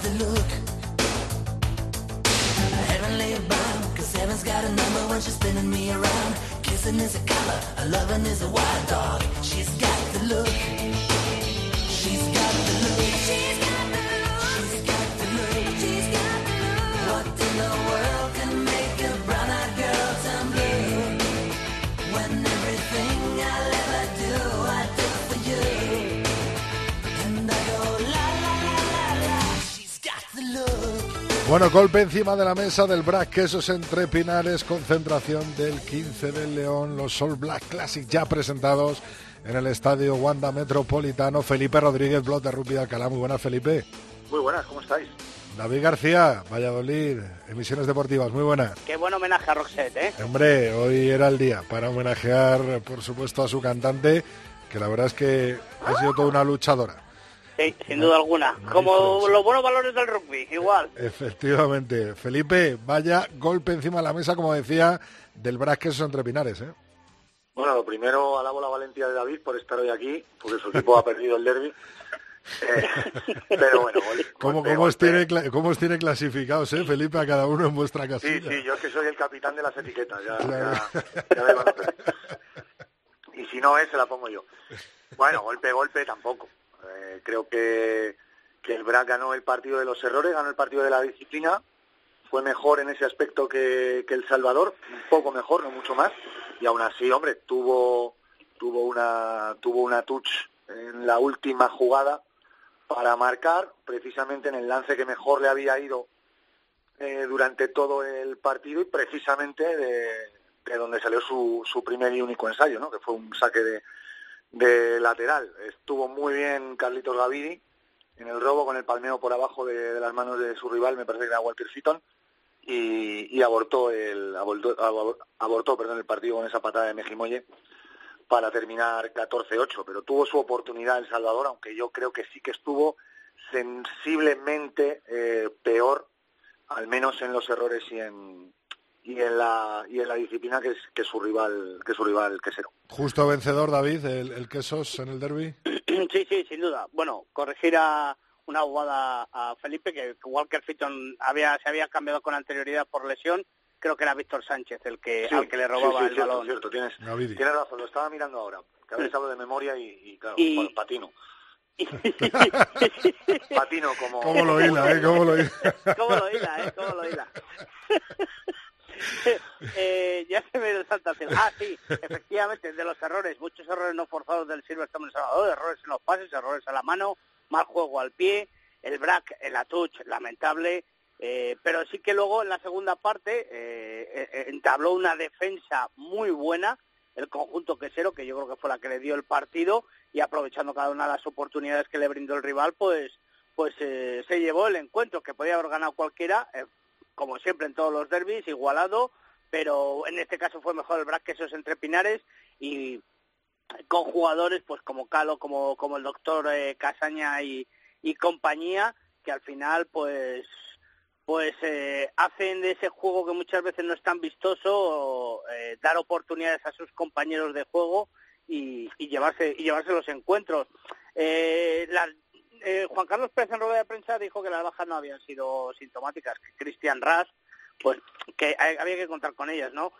Walking like a man, hitting like a hammer. She's a juvenile scam. Never was a quitter. Tasted like a raindrop. She's got the look. Heavenly bound, cause heaven's got a number when she's spinning me around. Kissing is a color, a loving is a wild dog. She's got the look. Bueno, golpe encima de la mesa del Black Quesos entre Pinares, concentración del 15 del León, los All Black Classic ya presentados en el estadio Wanda Metropolitano. Felipe Rodríguez, blog de Rugby de Alcalá. Muy buenas, Felipe. Muy buenas, ¿cómo estáis? David García, Valladolid, emisiones deportivas. Muy buenas. Qué buen homenaje a Roxette, ¿eh? Hombre, hoy era el día para homenajear, por supuesto, a su cantante, que la verdad es que ha sido toda una luchadora. Sí, sin duda alguna. Como los buenos valores del rugby, igual. Efectivamente. Felipe, vaya golpe encima de la mesa, como decía, del Brac Quesos entre Pinares, ¿eh? Bueno, lo primero alabo la valentía de David por estar hoy aquí, porque su equipo ha perdido el derby. Eh, pero bueno, gol- ¿Cómo, golpe, cómo, os golpe. tiene, cómo os tiene clasificados, eh, Felipe, a cada uno en vuestra Sí, casilla? sí, yo es que soy el capitán de las etiquetas, ya, Claro. ya, ya me conocéis. Y si no es, se la pongo yo. Bueno, golpe, golpe tampoco. Eh, creo que, que el BRAC ganó el partido de los errores, ganó el partido de la disciplina, fue mejor en ese aspecto que, que El Salvador, un poco mejor, no mucho más, y aún así, hombre, tuvo, tuvo, una, tuvo una touch en la última jugada para marcar, precisamente en el lance que mejor le había ido eh, durante todo el partido y precisamente de, de donde salió su, su primer y único ensayo, ¿no? que fue un saque de, de lateral. Estuvo muy bien Carlitos Gavidi en el robo con el palmeo por abajo de, las manos de su rival, me parece que era Walter Fitton, y, abortó el abortó, abor- abortó perdón, el partido con esa patada de Mejimoye para terminar 14-8, pero tuvo su oportunidad El Salvador, aunque yo creo que sí que estuvo sensiblemente eh, peor, al menos en los errores y en y en la y en la disciplina que es que su rival que su rival quesero. Justo vencedor, David, el, el Quesos en el derby. Sí, sí, sin duda. Bueno, corregir a una jugada a Felipe, que Walker Fitton había, se había cambiado con anterioridad por lesión. Creo que era Víctor Sánchez el que, Sí, al que le robaba sí, sí, el cierto, balón. cierto, tienes, tienes razón, lo estaba mirando ahora, que veces hablo de memoria y, y claro, Y- bueno, patino. patino como... ¿Cómo lo hila, eh? ¿Cómo lo hila? ¿Cómo lo hila, eh? ¿Cómo lo hila? eh, ya se me salta. Ah, sí, efectivamente, de los errores, muchos errores no forzados del en Salvador, errores en los pases, errores a la mano, mal juego al pie, el brack, el touch, lamentable, eh, pero sí que luego en la segunda parte eh, eh, entabló una defensa muy buena el conjunto quesero, que yo creo que fue la que le dio el partido y aprovechando cada una de las oportunidades que le brindó el rival, pues pues se llevó el encuentro que podía haber ganado cualquiera, como siempre en todos los derbis, igualado, pero en este caso fue mejor el Brac que esos entre Pinares y con jugadores pues como Calo, como, como el doctor Casaña y, y compañía, que al final pues pues eh, hacen de ese juego que muchas veces no es tan vistoso eh, dar oportunidades a sus compañeros de juego y, llevarse y llevarse los encuentros. Eh, Juan Carlos Pérez en rueda de prensa dijo que las bajas no habían sido sintomáticas, que Cristian Ras, pues que había que contar con ellas, ¿no?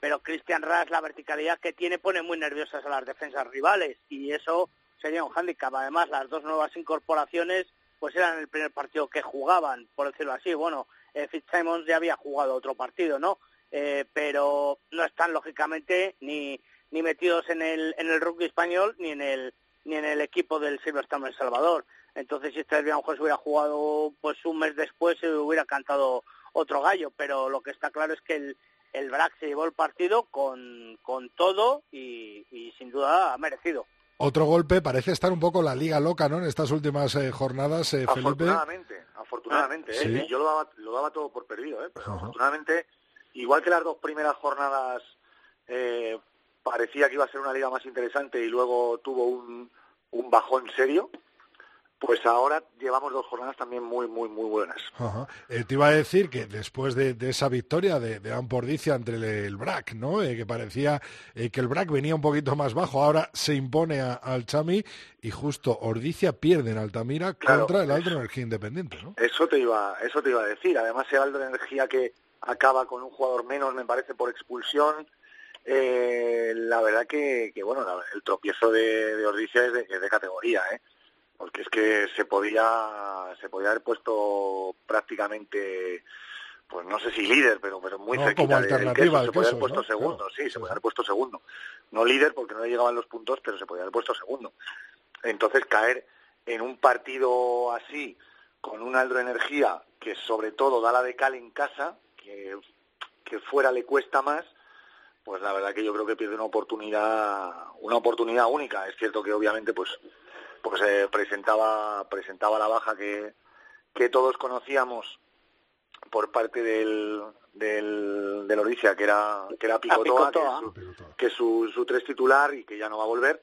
pero Cristian Ras, la verticalidad que tiene, pone muy nerviosas a las defensas rivales y eso sería un hándicap. Además, las dos nuevas incorporaciones pues eran el primer partido que jugaban, por decirlo así. Bueno, eh, Fitzsimons ya había jugado otro partido, ¿no? Eh, pero no están lógicamente ni ni metidos en el en el rugby español ni en el ni en el equipo del Silverstone El Salvador. Entonces, si este se hubiera jugado pues un mes después, se hubiera cantado otro gallo. Pero lo que está claro es que el, el BRAC se llevó el partido con, con todo y, y sin duda ha merecido. Otro golpe, parece estar un poco la liga loca, ¿no? En estas últimas eh, jornadas, eh, Felipe. Afortunadamente, afortunadamente. ¿eh? Yo lo daba, lo daba todo por perdido, ¿eh? Pero afortunadamente, igual que las dos primeras jornadas eh, parecía que iba a ser una liga más interesante y luego tuvo un, un bajón serio, pues ahora llevamos dos jornadas también muy, muy, muy buenas. Eh, te iba a decir que después de, esa victoria de, de Ampordicia ante el, BRAC, ¿no? Eh, que parecía eh, que el BRAC venía un poquito más bajo, ahora se impone al Chami y justo Ordicia pierde en Altamira contra el Alto Energía Independiente, ¿no? Eso te iba, eso te iba a decir. Además, el Alto Energía que acaba con un jugador menos, me parece, por expulsión. La verdad que, bueno, el tropiezo de, de es de, es de categoría, ¿eh? porque es que se podía se podía haber puesto prácticamente pues no sé si líder pero pero muy no, cerquita de, alternativa se podía haber puesto segundo sí se podía haber puesto segundo. No líder porque no le llegaban los puntos pero se podía haber puesto segundo. Entonces caer en un partido así con un Aldro Energía que sobre todo da la de cal en casa que que fuera le cuesta más pues la verdad que yo creo que pierde una oportunidad una oportunidad única. Es cierto que obviamente pues pues eh, presentaba presentaba la baja que, que todos conocíamos por parte del del, del Oricia, que era que era Picotoa, que es, su, su, tres titular y que ya no va a volver.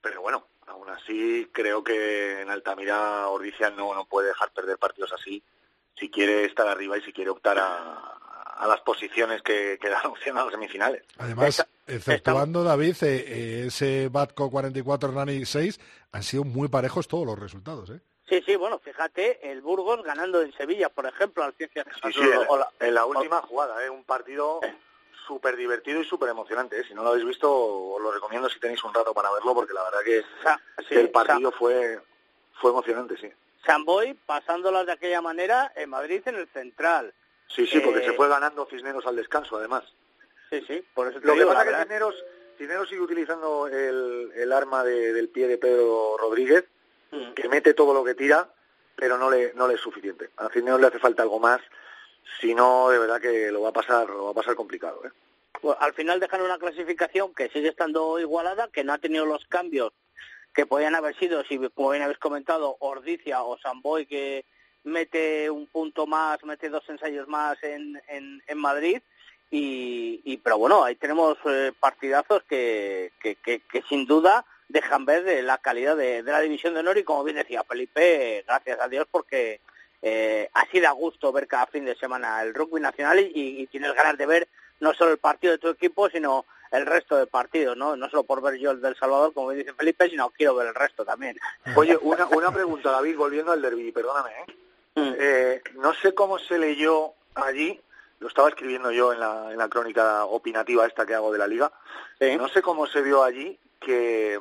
Pero bueno aún así creo que en Altamira Ordicia no, no puede dejar perder partidos así. Si quiere estar arriba y si quiere optar a, a las posiciones que, que dan opción a las semifinales. Además, exceptuando David, eh, eh, ese Batco 44, Nani 6, han sido muy parejos todos los resultados, ¿eh? Sí, sí, bueno, fíjate, el Burgos ganando en Sevilla, por ejemplo, al Ciencia sí, sí, en, la, última jugada, ¿eh? un partido súper divertido y súper emocionante. ¿eh? Si no lo habéis visto, os lo recomiendo si tenéis un rato para verlo, porque la verdad que, el partido fue, fue emocionante, sí. Samboy pasándolas de aquella manera en Madrid en el Central. Sí, sí, porque se eh, fue ganando Cisneros al descanso, además. Sí, sí, por eso Lo que pasa es que Cisneros, Cisneros sigue utilizando el, el arma del pie de Pedro Rodríguez, mm. que mete todo lo que tira, pero no le, no le es suficiente. A Cisneros le hace falta algo más, si no, de verdad que lo va a pasar, lo va a pasar complicado. ¿eh? Pues, al final dejan una clasificación que sigue estando igualada, que no ha tenido los cambios que podían haber sido, si como bien habéis comentado, Ordicia o Samboy, que mete un punto más, mete dos ensayos más en, en, Madrid. Y, y, pero bueno, ahí tenemos eh, partidazos que, que, que, sin duda dejan ver de la calidad de, de, la división de honor y como bien decía Felipe, gracias a Dios porque eh, así da gusto ver cada fin de semana el rugby nacional y, y, tienes ganas de ver no solo el partido de tu equipo, sino el resto de partidos, ¿no? No solo por ver yo el del Salvador, como dice Felipe, sino quiero ver el resto también. Oye, una, una pregunta, David, volviendo al derby, perdóname, ¿eh? Mm. Eh, no sé cómo se leyó allí, lo estaba escribiendo yo en la, en la crónica opinativa esta que hago de la liga, no sé cómo se vio allí que,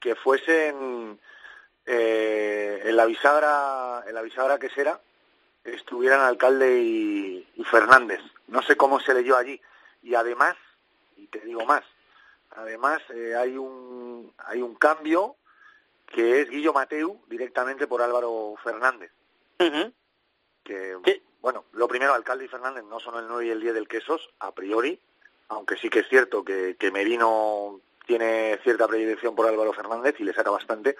que fuesen eh, en la bisagra en la bisagra que será estuvieran Alcalde y, y Fernández. No sé cómo se leyó allí. Y además, y te digo más, además eh, hay un hay un cambio que es Guillo Mateu directamente por Álvaro Fernández. Que, bueno, lo primero, Alcalde y Fernández no son el 9 y el 10 del Quesos, a priori, aunque sí que es cierto que, que Merino tiene cierta predilección por Álvaro Fernández y le saca bastante,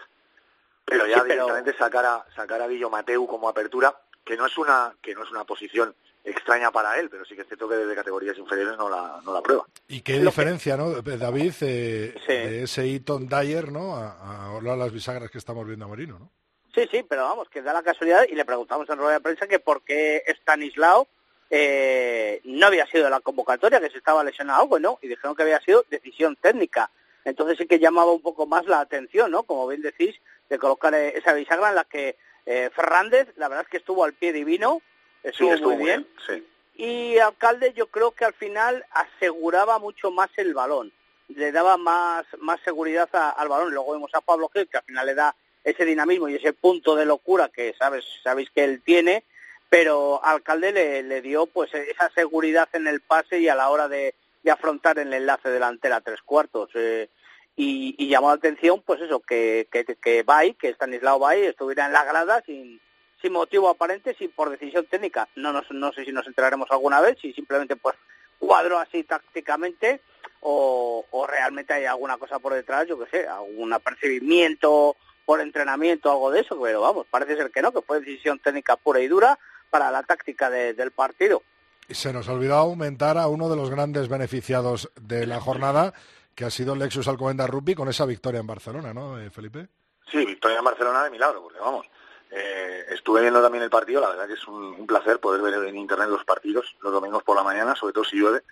pero ya Sí, pero- directamente sacar a sacar a Guillo Mateu como apertura, que no es una que no es una posición extraña para él, pero sí que es cierto que desde categorías inferiores no la no la prueba. Y qué diferencia, ¿no, David, eh, de ese Eton Dyer, ¿no? A, a ahora las bisagras que estamos viendo a Marino, ¿no? Sí, sí, pero vamos, que da la casualidad y le preguntamos en rueda de prensa que por qué Stanislao eh, no había sido la convocatoria, que se estaba lesionado, bueno, y dijeron que había sido decisión técnica. Entonces sí que llamaba un poco más la atención, ¿no? Como bien decís, de colocar eh, esa bisagra en la que eh, Fernández, la verdad es que estuvo al pie divino, estuvo, sí, estuvo muy bien. sí. Y Alcalde yo creo que al final aseguraba mucho más el balón, le daba más, más seguridad a- al balón. Luego vemos a Pablo Gil, que al final le da ese dinamismo y ese punto de locura que sabes, sabéis que él tiene, pero Alcalde le, le dio pues esa seguridad en el pase y a la hora de, de afrontar el enlace delantera tres cuartos. eh, y, y llamó la atención pues eso, que, que, que Bay, que Stanislao Bay estuviera en la grada sin, sin motivo aparente, sin por decisión técnica. No, nos- no sé si nos enteraremos alguna vez, si simplemente pues cuadró así tácticamente o, o realmente hay alguna cosa por detrás, yo qué sé, algún apercibimiento por entrenamiento, algo de eso, pero vamos, parece ser que no, que fue decisión técnica pura y dura para la táctica de- del partido. Y se nos olvidó aumentar a uno de los grandes beneficiados de la jornada, que ha sido Lexus Alcobendas Rugby con esa victoria en Barcelona, ¿no, eh, Felipe? Sí, victoria en Barcelona de milagro, porque vamos, eh, estuve viendo también el partido, la verdad que es un, un placer poder ver en internet los partidos los domingos por la mañana, sobre todo si llueve,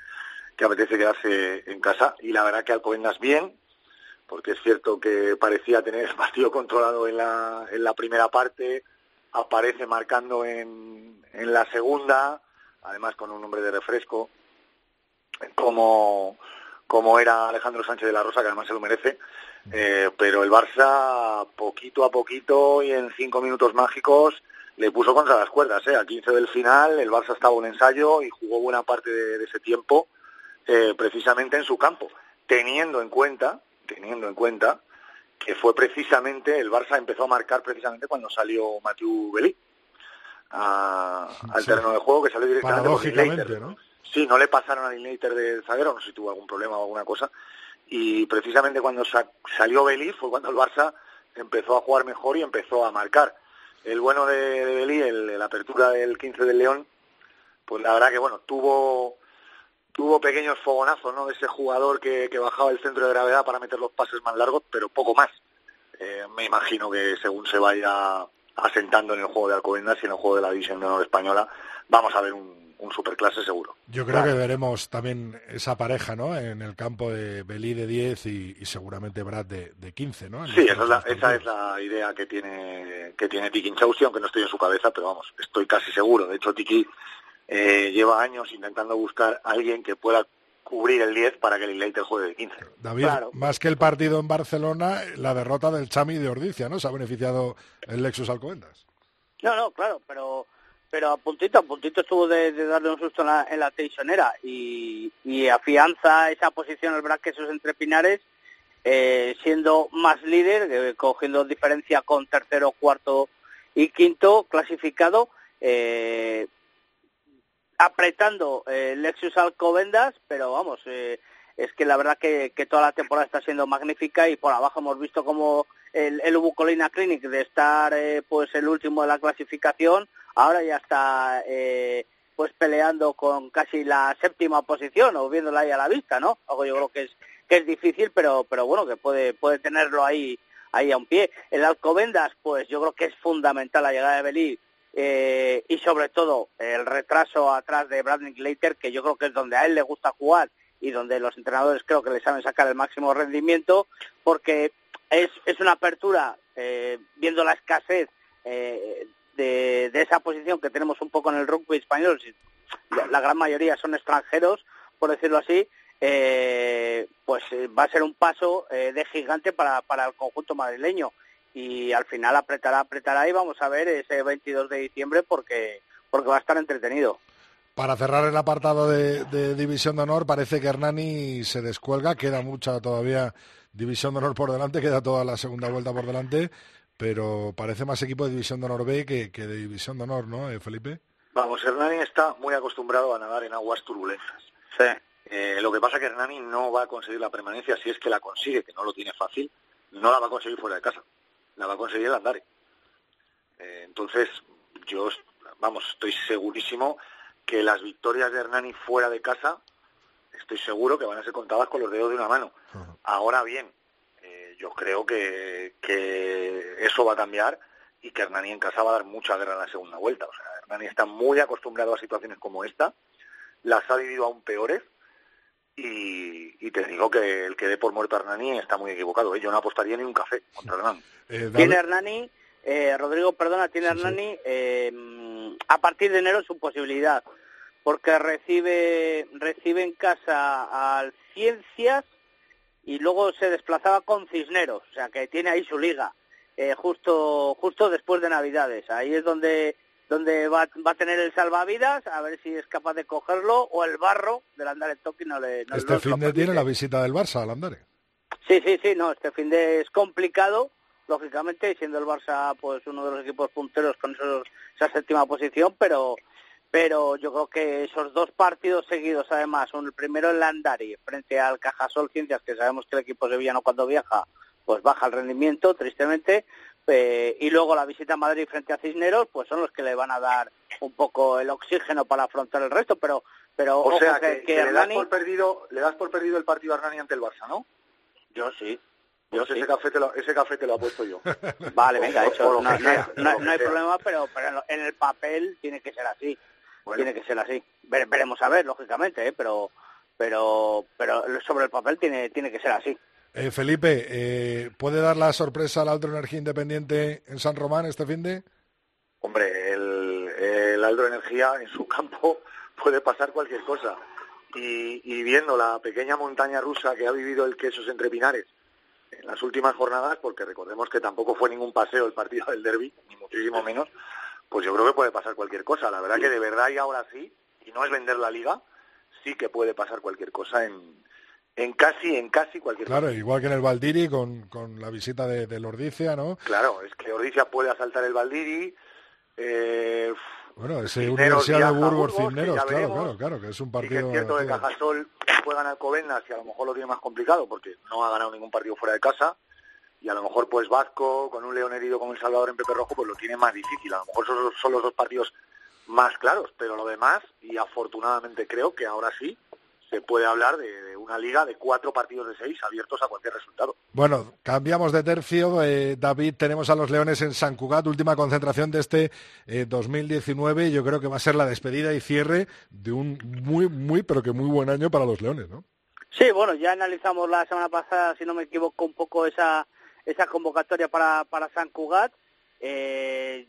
que apetece quedarse en casa, y la verdad que Alcobendas bien, porque es cierto que parecía tener el partido controlado en la, en la primera parte, aparece marcando en, en la segunda, además con un nombre de refresco, como, como era Alejandro Sánchez de la Rosa, que además se lo merece, eh, pero el Barça poquito a poquito y en cinco minutos mágicos le puso contra las cuerdas. ¿eh? A 15 del final el Barça estaba un ensayo y jugó buena parte de, de ese tiempo eh, precisamente en su campo, teniendo en cuenta, teniendo en cuenta que fue precisamente, el Barça empezó a marcar precisamente cuando salió Mathieu Belí a- al Sí. terreno de juego, que salió directamente Paradójicamente. ¿no? Sí, no le pasaron al Linklater del zaguero, no sé si tuvo algún problema o alguna cosa. Y precisamente cuando sa- salió Belí fue cuando el Barça empezó a jugar mejor y empezó a marcar. El bueno de, de Belí, el, la apertura del 15 del León, pues la verdad que bueno, tuvo tuvo pequeños fogonazos, ¿no? De ese jugador que, que bajaba el centro de gravedad para meter los pases más largos, pero poco más. Eh, me imagino que según se vaya asentando en el juego de Alcobendas y en el juego de la División de Honor Española, vamos a ver un, un superclase seguro. Yo creo que veremos también esa pareja, ¿no? En el campo de Belí de 10 y, y seguramente Brad de, de 15, ¿no? En Sí, esa es, la, esa es la idea que tiene que tiene Tiki Inchausti, aunque no estoy en su cabeza, pero vamos, estoy casi seguro. De hecho, Tiki eh, lleva años intentando buscar a alguien que pueda cubrir el 10 para que el Leiter juegue de 15. David, más que el partido en Barcelona, la derrota del Chami de Ordicia, ¿no? Se ha beneficiado el Lexus Alcobendas. No, no, claro, pero pero a puntito, a puntito estuvo de, de darle un susto en la, en la y, y afianza esa posición el Braquesos entre Pinares, eh, siendo más líder, eh, cogiendo diferencia con tercero, cuarto y quinto clasificado, eh, apretando eh, Lexus Alcobendas, pero vamos, eh, es que la verdad que, toda la temporada está siendo magnífica y por abajo hemos visto como el, el Ubucolina Clinic de estar eh, pues el último de la clasificación, ahora ya está eh, pues peleando con casi la séptima posición o viéndola ahí a la vista, ¿no? Algo yo creo que es que es difícil, pero pero bueno que puede puede tenerlo ahí ahí a un pie. El Alcobendas, pues yo creo que es fundamental la llegada de Belí eh, y sobre todo el retraso atrás de Bradley Glater, que yo creo que es donde a él le gusta jugar y donde los entrenadores creo que le saben sacar el máximo rendimiento, porque es, es una apertura, eh, viendo la escasez eh, de, de esa posición que tenemos un poco en el rugby español, la, gran mayoría son extranjeros, por decirlo así, eh, pues va a ser un paso eh, de gigante para, para el conjunto madrileño y al final apretará, apretará y vamos a ver ese 22 de diciembre porque porque va a estar entretenido. Para cerrar el apartado de, de División de Honor, parece que Hernani se descuelga, queda mucha todavía División de Honor por delante, queda toda la segunda vuelta por delante, pero parece más equipo de División de Honor B que, que de División de Honor, ¿no, eh, Felipe? Vamos, Hernani está muy acostumbrado a nadar en aguas turbulentas. Sí. Eh, lo que pasa es que Hernani no va a conseguir la permanencia, si es que la consigue, que no lo tiene fácil, no la va a conseguir fuera de casa, la va a conseguir el Andare. Eh, entonces, yo, vamos, estoy segurísimo que las victorias de Hernani fuera de casa, estoy seguro que van a ser contadas con los dedos de una mano. Ahora bien, eh, yo creo que, que eso va a cambiar y que Hernani en casa va a dar mucha guerra en la segunda vuelta. O sea, Hernani está muy acostumbrado a situaciones como esta, las ha vivido aún peores y, y te digo que el que dé por muerto a Hernani está muy equivocado. ¿eh? Yo no apostaría ni un café contra Hernani. Eh, Tiene Hernani, eh, Rodrigo, perdona, tiene Hernani eh, a partir de enero su posibilidad, porque recibe recibe en casa al Ciencias y luego se desplazaba con Cisneros, o sea que tiene ahí su liga, eh, justo justo después de Navidades. Ahí es donde donde va, va a tener el salvavidas, a ver si es capaz de cogerlo, o el barro del Andare Toki no le no, Este fin de tiene la visita del Barça al Andare. Sí, sí, sí, no, este fin de es complicado, lógicamente, siendo el Barça pues uno de los equipos punteros con esos- esa séptima posición, pero pero yo creo que esos dos partidos seguidos, además, un- el primero en Landari frente al Cajasol Ciencias, que sabemos que el equipo sevillano cuando viaja, pues baja el rendimiento, tristemente, eh, y luego la visita a Madrid frente a Cisneros, pues son los que le van a dar un poco el oxígeno para afrontar el resto, pero pero O ojo sea, que, que, le, das por perdido, le das por perdido el partido a Hernani ante el Barça, ¿no? yo sí, Pues ese, café te lo, ese café te lo apuesto yo. Vale, venga, o- hecho. no, no hay- sea, no- lo que no hay sea. problema, pero, pero en lo- en el papel tiene que ser así. Bueno. Tiene que ser así. Vere- veremos a ver, lógicamente, ¿eh? pero pero pero sobre el papel tiene tiene que ser así. Eh, Felipe, eh, ¿puede dar la sorpresa al Alto Energía Independiente en San Román este fin de? Hombre, el, el Energía en su campo puede pasar cualquier cosa. Y, y viendo la pequeña montaña rusa que ha vivido el Quesos entre Pinares en las últimas jornadas, porque recordemos que tampoco fue ningún paseo el partido del derby, ni muchísimo menos, pues yo creo que puede pasar cualquier cosa. La verdad que de verdad y ahora sí, y no es vender la liga, sí que puede pasar cualquier cosa en, en casi, en casi cualquier Claro, igual que en el Valdiri con, con la visita de, de Lordicia, ¿no? Claro, es que Ordizia puede asaltar el Valdiri, eh, Bueno, ese Cisneros Universidad de Burgos Burgos, Cisneros, claro, veremos. claro, claro, que es un Sí que partido. es cierto que. Cajasol juegan al Covendas y a lo mejor lo tiene más complicado porque no ha ganado ningún partido fuera de casa y a lo mejor pues Vasco con un León herido como El Salvador en Pepe Rojo pues lo tiene más difícil. A lo mejor son, son los dos partidos más claros, pero lo demás y afortunadamente creo que ahora sí se puede hablar de, de una liga de cuatro partidos de seis abiertos a cualquier resultado. Bueno, cambiamos de tercio. eh, David, tenemos a los Leones en San Cugat, última concentración de este eh, 2019. Yo creo que va a ser la despedida y cierre de un muy, muy, pero que muy buen año para los Leones, ¿no? Sí, bueno, ya analizamos la semana pasada, si no me equivoco, un poco esa esa convocatoria para para San Cugat. Eh,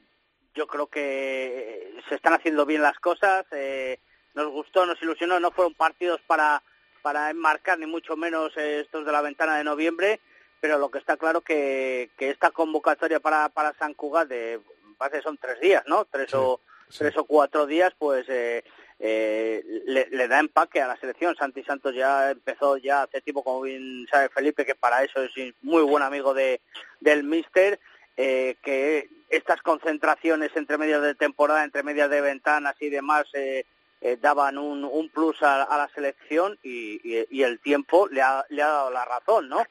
yo creo que se están haciendo bien las cosas. eh, nos gustó, nos ilusionó. No fueron partidos para para enmarcar ni mucho menos eh, estos de la ventana de noviembre, pero lo que está claro que que esta convocatoria para para San Cugat de base son tres días, ¿no? Tres o tres o cuatro días, pues eh, eh, le, le da empaque a la selección. Santi Santos ya empezó ya hace tiempo, como bien sabe Felipe, que para eso es muy buen amigo de del míster, eh, que estas concentraciones entre medias de temporada, entre medias de ventanas y demás, eh, eh, daban un, un plus a, a la selección y, y- y el tiempo le ha, le ha dado la razón, ¿no?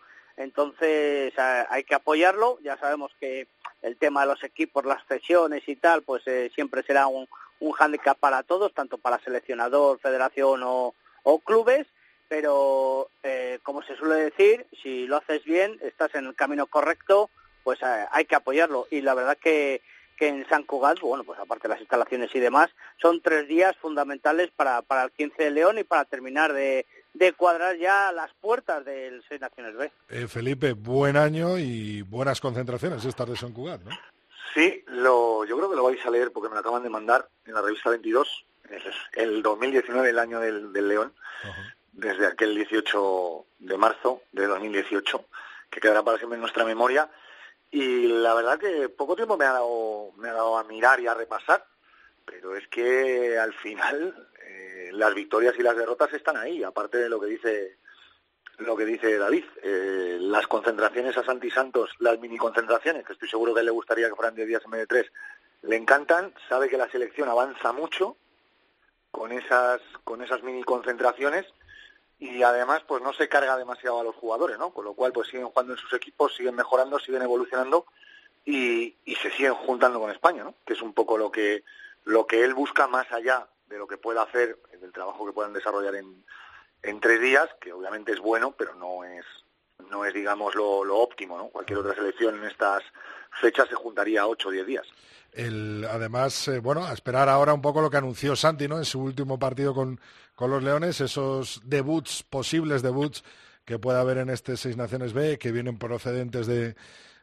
Entonces a- hay que apoyarlo. Ya sabemos que el tema de los equipos, las cesiones y tal, pues eh, siempre será un, un hándicap para todos, tanto para seleccionador, federación o, o clubes. Pero eh, como se suele decir, si lo haces bien, estás en el camino correcto, pues eh, hay que apoyarlo. Y la verdad que, que en San Cugat, bueno, pues aparte de las instalaciones y demás, son tres días fundamentales para, para el 15 de León y para terminar de, de cuadrar ya las puertas del Seis Naciones B. Eh, Felipe, buen año y buenas concentraciones estas de San Cugat, ¿no? Sí, lo, yo creo que lo vais a leer porque me lo acaban de mandar en la revista 22, es el 2019, el año del, del León, desde aquel 18 de marzo de 2018, que quedará para siempre en nuestra memoria. Y la verdad que poco tiempo me ha dado, me ha dado a mirar y a repasar, pero es que al final eh, las victorias y las derrotas están ahí, aparte de lo que dice lo que dice David. Eh, las concentraciones a Santi Santos, las mini concentraciones, que estoy seguro que le gustaría que fueran de días en vez de tres, le encantan, sabe que la selección avanza mucho con esas, con esas mini concentraciones y además pues no se carga demasiado a los jugadores, ¿no? Con lo cual pues siguen jugando en sus equipos, siguen mejorando, siguen evolucionando y, y se siguen juntando con España, ¿no? Que es un poco lo que, lo que él busca más allá de lo que pueda hacer, del trabajo que puedan desarrollar en, en tres días, que obviamente es bueno, pero no es, no es digamos, lo, lo óptimo, ¿no? Cualquier otra selección en estas fechas se juntaría ocho o diez días. El, además, eh, bueno, a esperar ahora un poco lo que anunció Santi, ¿no? En su último partido con, con los Leones, esos debuts, posibles debuts que pueda haber en este Seis Naciones B, que vienen procedentes de,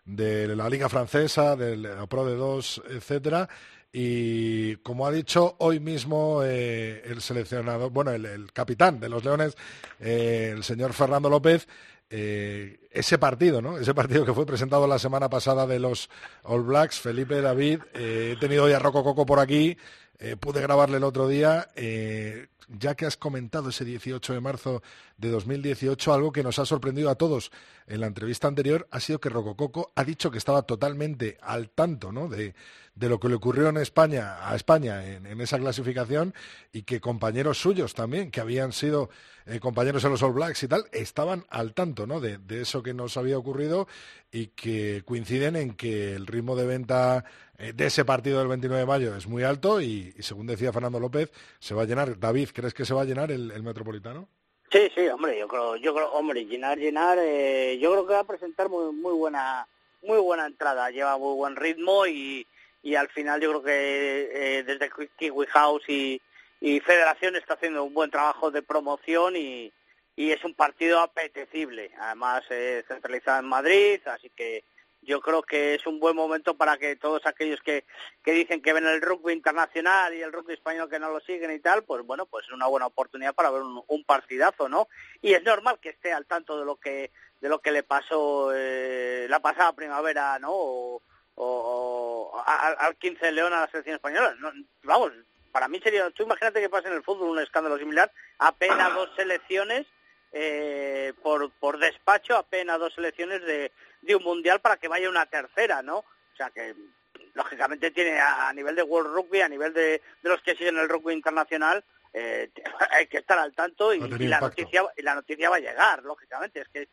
de la Liga Francesa, de la Pro de Dos, etcétera. Y como ha dicho hoy mismo eh, el seleccionador, bueno, el, capitán de los Leones, eh, el señor Fernando López, eh, ese partido, ¿no? Ese partido que fue presentado la semana pasada de los All Blacks, Felipe David, he tenido hoy a Rocco Coco por aquí, pude grabarle el otro día, ya que has comentado ese 18 de marzo de 2018, algo que nos ha sorprendido a todos en la entrevista anterior ha sido que Rocococo ha dicho que estaba totalmente al tanto ¿no? de, de, lo que le ocurrió en España, a España en, en, esa clasificación y que compañeros suyos también, que habían sido eh, compañeros en los All Blacks y tal, estaban al tanto ¿no? de, de eso que nos había ocurrido y que coinciden en que el ritmo de venta eh, de ese partido del 29 de mayo es muy alto y, según decía Fernando López, se va a llenar. David, ¿crees que se va a llenar el Metropolitano? Sí, sí, hombre, yo creo, yo creo, hombre, llenar, llenar, eh, yo creo que va a presentar muy, muy buena, muy buena entrada, lleva muy buen ritmo y, y al final yo creo que eh, desde Kiwi House y, y Federación está haciendo un buen trabajo de promoción y, y es un partido apetecible, además eh, centralizado en Madrid, así que yo creo que es un buen momento para que todos aquellos que, que dicen que ven el rugby internacional y el rugby español que no lo siguen y tal, pues bueno, pues es una buena oportunidad para ver un, un partidazo, ¿no? Y es normal que esté al tanto de lo que de lo que le pasó eh, la pasada primavera, ¿no? O, o, al, al 15 de León a la selección española. No, vamos, para mí sería, tú imagínate que pasa en el fútbol un escándalo similar, apenas dos selecciones eh, por, por despacho apenas dos selecciones de, de un mundial para que vaya una tercera, ¿no? O sea que lógicamente tiene a, nivel de World Rugby, a nivel de, de los que siguen el rugby internacional, eh, hay que estar al tanto y, y, la noticia, y la noticia va a llegar, lógicamente, es que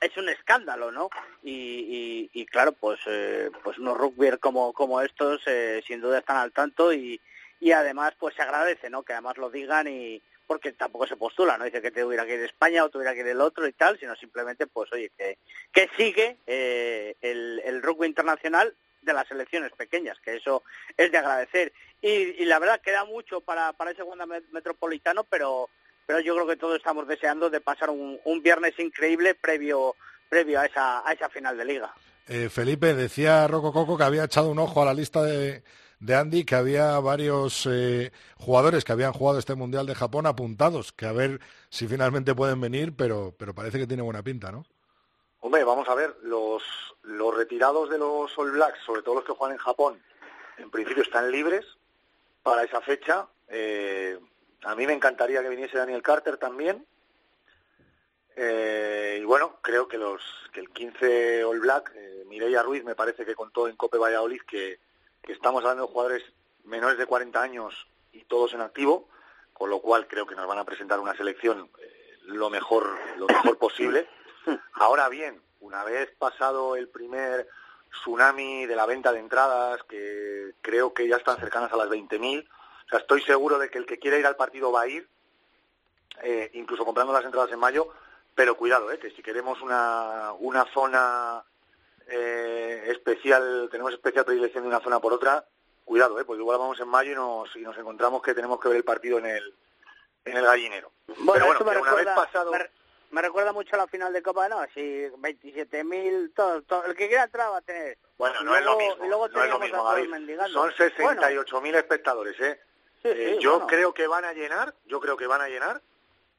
es un escándalo, ¿no? Y, y, y claro, pues eh, pues unos rugby como, como estos eh, sin duda están al tanto y, y además pues se agradece, ¿no? Que además lo digan y, porque tampoco se postula, no dice que tuviera que ir de España o tuviera que ir del otro y tal, sino simplemente, pues oye, que, sigue eh, el, el rugby internacional de las selecciones pequeñas, que eso es de agradecer. Y, la verdad queda mucho para, ese segundo metropolitano, pero, pero yo creo que todos estamos deseando de pasar un, un viernes increíble previo, previo a, esa, a esa final de liga. Eh, Felipe, decía Rocco Coco que había echado un ojo a la lista de, de Andy que había varios eh, jugadores que habían jugado este Mundial de Japón apuntados, que a ver si finalmente pueden venir, pero, pero parece que tiene buena pinta, ¿no? Hombre, vamos a ver, los, los retirados de los All Blacks, sobre todo los que juegan en Japón, en principio están libres para esa fecha. Eh, a mí me encantaría que viniese Daniel Carter también. Eh, y bueno, creo que los que el 15 All Black, eh, Mireia Ruiz me parece que contó en Cope Valladolid que que estamos hablando de jugadores menores de 40 años y todos en activo, con lo cual creo que nos van a presentar una selección eh, lo mejor lo mejor posible. Ahora bien, una vez pasado el primer tsunami de la venta de entradas, que creo que ya están cercanas a las 20.000, o sea, estoy seguro de que el que quiera ir al partido va a ir, eh, incluso comprando las entradas en mayo, pero cuidado, eh, que si queremos una, una zona eh, especial, tenemos especial predilección de una zona por otra, cuidado, eh, porque igual vamos en mayo y nos, y nos encontramos que tenemos que ver el partido en el, en el gallinero. Bueno, Pero bueno, eso me que una recuerda, vez pasado... me, me recuerda mucho a la final de Copa, ¿no? Así, 27.000, todo, todo, el que quiera entrar va a tener. Bueno, no es lo luego- mismo, luego no es lo mismo, David. Son 68.000 espectadores, ¿eh? Sí, Eh, sí, yo bueno. creo que van a llenar, yo creo que van a llenar,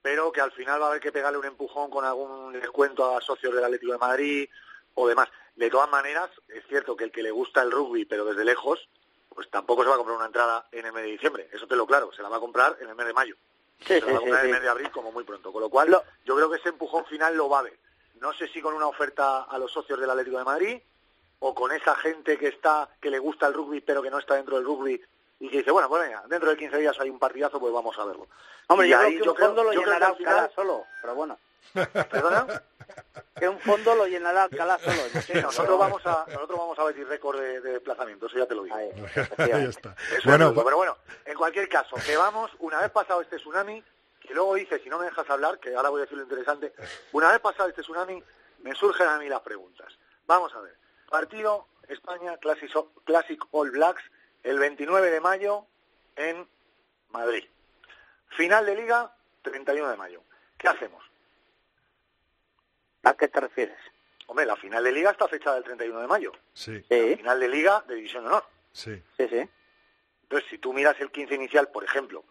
pero que al final va a haber que pegarle un empujón con algún descuento a socios del Atlético de Madrid o demás. De todas maneras, es cierto que el que le gusta el rugby, pero desde lejos, pues tampoco se va a comprar una entrada en el mes de diciembre, eso te lo claro, se la va a comprar en el mes de mayo. Sí, se la va a sí, comprar en el mes de abril como muy pronto, con lo cual Lo- yo creo que ese empujón final lo va a haber. No sé si con una oferta a los socios del Atlético de Madrid o con esa gente que está que le gusta el rugby pero que no está dentro del rugby y que dice, bueno, pues venga, dentro de 15 días hay un partidazo, pues vamos a verlo. Hombre, Y yo ahí creo que fondo lo yo creo que llenará al final- solo, pero bueno. ¿Perdona? Que un fondo lo llenará Alcalá solo. Sí, nosotros vamos a nosotros vamos a batir récord de, de desplazamiento, eso ya te lo digo. Ahí, Ahí efectivamente. está. Eso Bueno, es todo, pero bueno, en cualquier caso, que vamos, una vez pasado este tsunami, que luego dice, si no me dejas hablar, que ahora voy a decir lo interesante, una vez pasado este tsunami, me surgen a mí las preguntas. Vamos a ver, partido España Classic, Classic All Blacks el 29 de mayo en Madrid. Final de liga, 31 de mayo. ¿Qué hacemos? ¿A qué te refieres? Hombre, la final de liga está fechada el 31 de mayo. sí, Final de liga de División de Honor. sí. sí, sí. Entonces, si tú miras el 15 inicial, por ejemplo,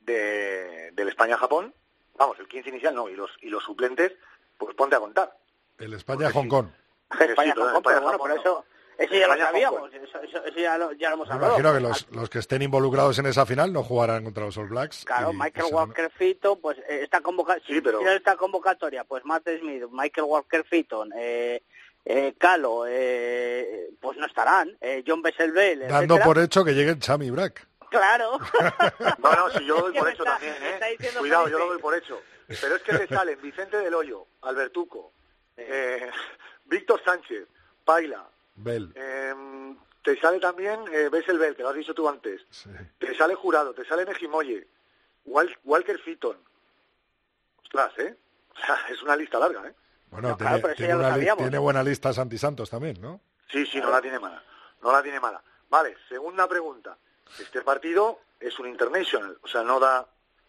de, del España-Japón, vamos, el 15 inicial no, y los, y los suplentes, pues ponte a contar. El España-Hong Kong. España, Sí, Japón, España, pero bueno, Japón, por no. eso, eso ya lo sabíamos, eso, eso- eso ya, lo, ya lo hemos Me hablado. imagino que los, los que estén involucrados en esa final no jugarán contra los All Blacks. Claro, y- Michael Walker Fitton, pues eh, esta convocatoria, Sí, pero- esta convocatoria, pues Matt Smith, Michael Walker Fitton, eh, eh, Calo, eh, pues no estarán, eh, John Besselbel, Dando etcétera. por hecho que lleguen Chami y Brack. Claro. No, no, si yo lo doy por hecho está- también, está ¿eh? Cuidado, yo lo doy por hecho. Pero es que te salen Vicente del Hoyo, Albertuco, eh, Víctor Sánchez, Paila, Bell. eh, te sale también eh, Besselbel, que lo has dicho tú antes, Sí. te sale Jurado, te sale Mejimoye, Wal- Walker Fitton. Ostras, ¿eh? O sea, es una lista larga, ¿eh? Bueno, No, tiene, claro, tiene una li- buena lista Santi Santos también, ¿no? Sí, sí, no la tiene mala. No la tiene mala. Vale, segunda pregunta. Este partido es un international, o sea, no da,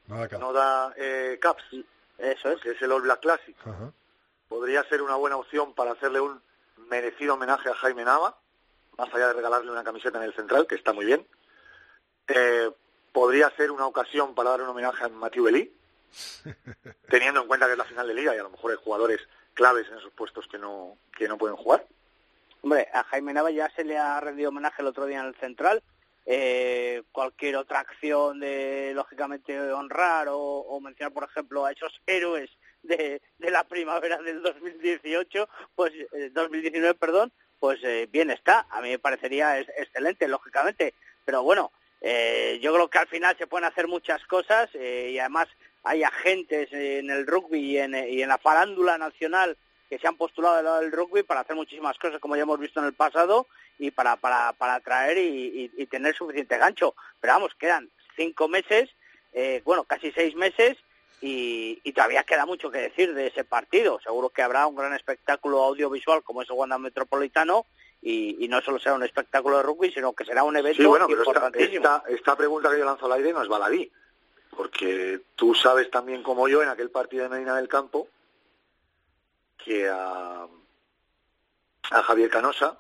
Nada no da eh, caps, Eso es. que es el All Black Classic. Ajá. Podría ser una buena opción para hacerle un merecido homenaje a Jaime Nava, más allá de regalarle una camiseta en el central, que está muy bien. Eh, podría ser una ocasión para dar un homenaje a Mathieu Belí, teniendo en cuenta que es la final de liga y a lo mejor hay jugadores claves en esos puestos que no, que no pueden jugar. Hombre, a Jaime Nava ya se le ha rendido homenaje el otro día en el Central. Eh, cualquier otra acción de, lógicamente, honrar o, o mencionar, por ejemplo, a esos héroes de, la primavera del 2018, pues eh, 2019, perdón, pues eh, bien está. A mí me parecería es- excelente, lógicamente. Pero bueno, eh, yo creo que al final se pueden hacer muchas cosas eh, y además hay agentes en el rugby y en, y en la farándula nacional que se han postulado del lado del rugby para hacer muchísimas cosas como ya hemos visto en el pasado y para, para, para atraer y, y- y tener suficiente gancho. Pero vamos, quedan cinco meses, eh, bueno, casi seis meses y, y todavía queda mucho que decir de ese partido. Seguro que habrá un gran espectáculo audiovisual como es el Wanda Metropolitano y, y no solo será un espectáculo de rugby, sino que será un evento Sí, bueno, pero esta, importantísimo. esta, esta pregunta que yo lanzo al aire no es baladí, porque tú sabes también como yo en aquel partido de Medina del Campo que a, a Javier Canosa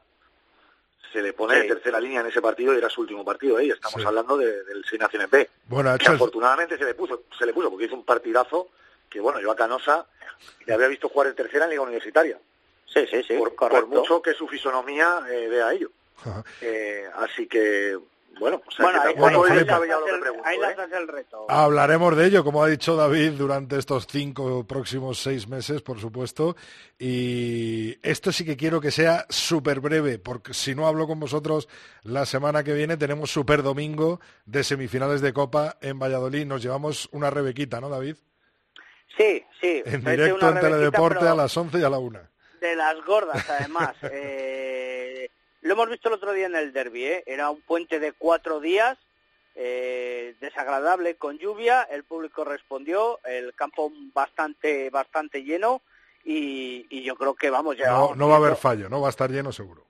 se le pone Sí. de tercera línea en ese partido y era su último partido, ¿eh? Y estamos Sí. hablando de- del Seis Naciones B. Bueno, Que afortunadamente se le puso, se le puso porque hizo un partidazo que bueno, yo a Canosa le había visto jugar en tercera en Liga Universitaria. Sí, sí, sí, por, mucho que su fisonomía eh, vea ello. Eh, así que, bueno, o sea, Bueno, ahí, bueno, ahí Felipe. el, pregunto, ahí ¿eh? lanzas el reto. Hablaremos de ello, como ha dicho David, durante estos cinco próximos seis meses, por supuesto. Y esto sí que quiero que sea súper breve, porque si no hablo con vosotros la semana que viene, tenemos super domingo de semifinales de Copa en Valladolid. Nos llevamos una rebequita, ¿no, David? Sí, sí. En directo en Teledeporte pero a las 11 y a la 1. De las gordas, además. Eh, lo hemos visto el otro día en el derby, ¿eh? Era un puente de cuatro días, eh, desagradable, con lluvia. El público respondió, el campo bastante, bastante lleno. Y, y yo creo que vamos, No, llevamos no va a haber fallo, no va a estar lleno seguro.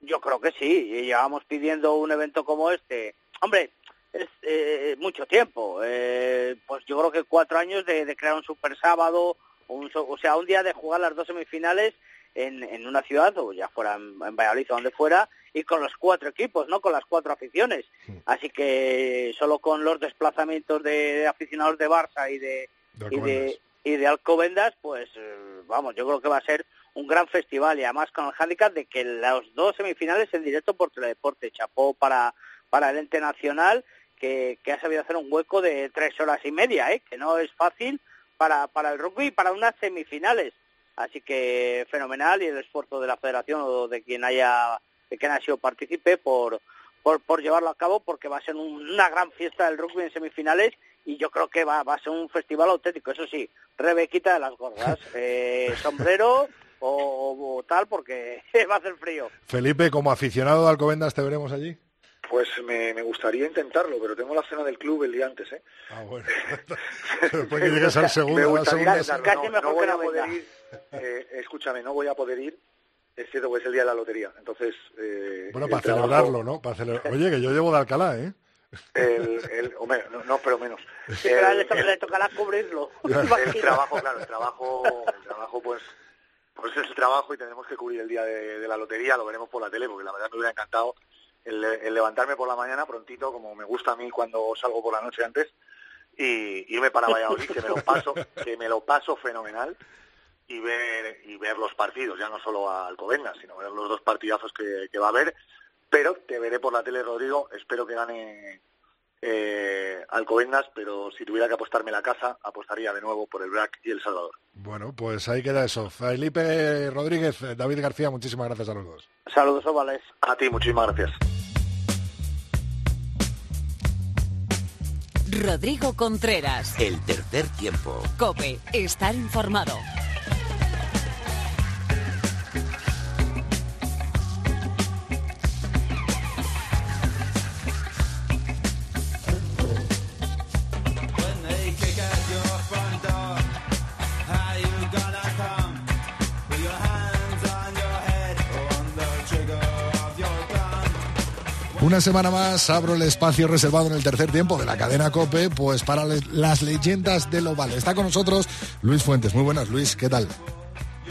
Yo creo que sí, y llevamos pidiendo un evento como este. Hombre, es eh, mucho tiempo. eh, pues yo creo que cuatro años de, de crear un super sábado, un, o sea, un día de jugar las dos semifinales en, en una ciudad, o ya fuera en, en Valladolid o donde fuera, y con los cuatro equipos, ¿no? Con las cuatro aficiones. Así que solo con los desplazamientos de, aficionados de Barça y de, De y de, y de Alcobendas, pues eh, vamos, yo creo que va a ser un gran festival y además con el handicap de que los dos semifinales en directo por Teledeporte. Chapó para, para el ente nacional que, que ha sabido hacer un hueco de tres horas y media, ¿eh? que no es fácil para, para el rugby y para unas semifinales. Así que fenomenal y el esfuerzo de la federación o de quien haya, de quien haya sido partícipe por, por, por llevarlo a cabo porque va a ser un- una gran fiesta del rugby en semifinales y yo creo que va, va a ser un festival auténtico. Eso sí, Rebequita de las gordas, eh, sombrero o, o tal porque va a hacer frío. Felipe, como aficionado de Alcobendas, ¿te veremos allí? Pues me, me gustaría intentarlo, pero tengo la cena del club el día antes, ¿eh? Ah, bueno. Después que llegues al segundo, Me a la segunda. Casi no, mejor no que voy no a poder venga. ir. eh, escúchame, no voy a poder ir. Es cierto que es el día de la lotería. Entonces, eh, Bueno, para trabajo- celebrarlo, ¿no? Para celebrar- Oye, que yo llevo de Alcalá, ¿eh? El, el, hombre, no, no, pero menos. Sí, pero a él El- le, to- le tocará cubrirlo. el trabajo, claro, el trabajo, el trabajo pues, pues es el trabajo y tendremos que cubrir el día de, de la lotería, lo veremos por la tele, porque la verdad me hubiera encantado el, el levantarme por la mañana prontito, como me gusta a mí cuando salgo por la noche antes, y irme para Valladolid, que me lo paso, que me lo paso fenomenal, y ver, y ver los partidos, ya no solo a Alcobendas, sino ver los dos partidazos que, que va a haber, pero te veré por la tele, Rodrigo, espero que gane eh, Alcobendas, pero si tuviera que apostarme la casa, apostaría de nuevo por el Black y el Salvador. Bueno, pues ahí queda eso. Felipe Rodríguez, David García, muchísimas gracias a los dos. Saludos, ovales. A ti, muchísimas gracias. Rodrigo Contreras. El tercer tiempo. Cope. Estar informado. Una semana más abro el espacio reservado en el tercer tiempo de la cadena COPE, pues para las leyendas del oval. Está con nosotros Luis Fuentes. Muy buenas, Luis, ¿qué tal?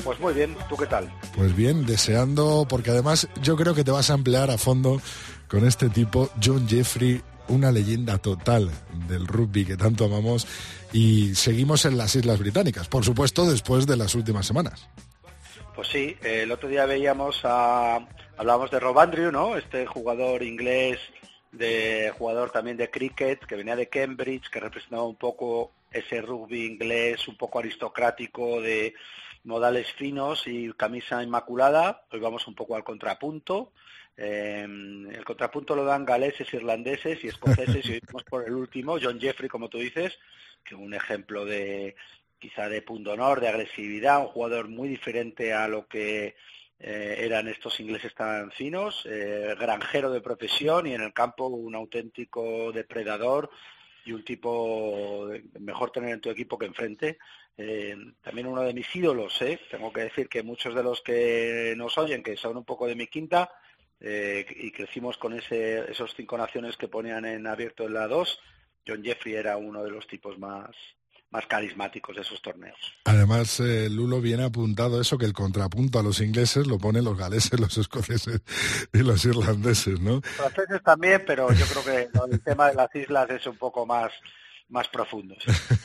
Pues muy bien, ¿tú qué tal? Pues bien, deseando, porque además yo creo que te vas a emplear a fondo con este tipo, John Jeffrey, una leyenda total del rugby que tanto amamos, y seguimos en las Islas Británicas, por supuesto, después de las últimas semanas. Pues sí, el otro día veíamos a... Hablábamos de Rob Andrew, ¿no? Este jugador inglés, de jugador también de cricket, que venía de Cambridge, que representaba un poco ese rugby inglés, un poco aristocrático, de modales finos y camisa inmaculada. Hoy vamos un poco al contrapunto. Eh, el contrapunto lo dan galeses, irlandeses y escoceses y hoy vamos por el último, John Jeffrey, como tú dices, que un ejemplo de quizá de punto honor, de agresividad, un jugador muy diferente a lo que eh, eran estos ingleses tan finos, eh, granjero de profesión y en el campo un auténtico depredador y un tipo mejor tener en tu equipo que enfrente. Eh, también uno de mis ídolos, ¿eh? tengo que decir que muchos de los que nos oyen, que son un poco de mi quinta, eh, y crecimos con ese, esos cinco naciones que ponían en abierto en la 2, John Jeffrey era uno de los tipos más, más carismáticos de esos torneos. Además, eh, Lulo viene apuntado eso, que el contrapunto a los ingleses lo ponen los galeses, los escoceses y los irlandeses, ¿no? Franceses también, pero yo creo que el tema de las islas es un poco más, más profundo. sí.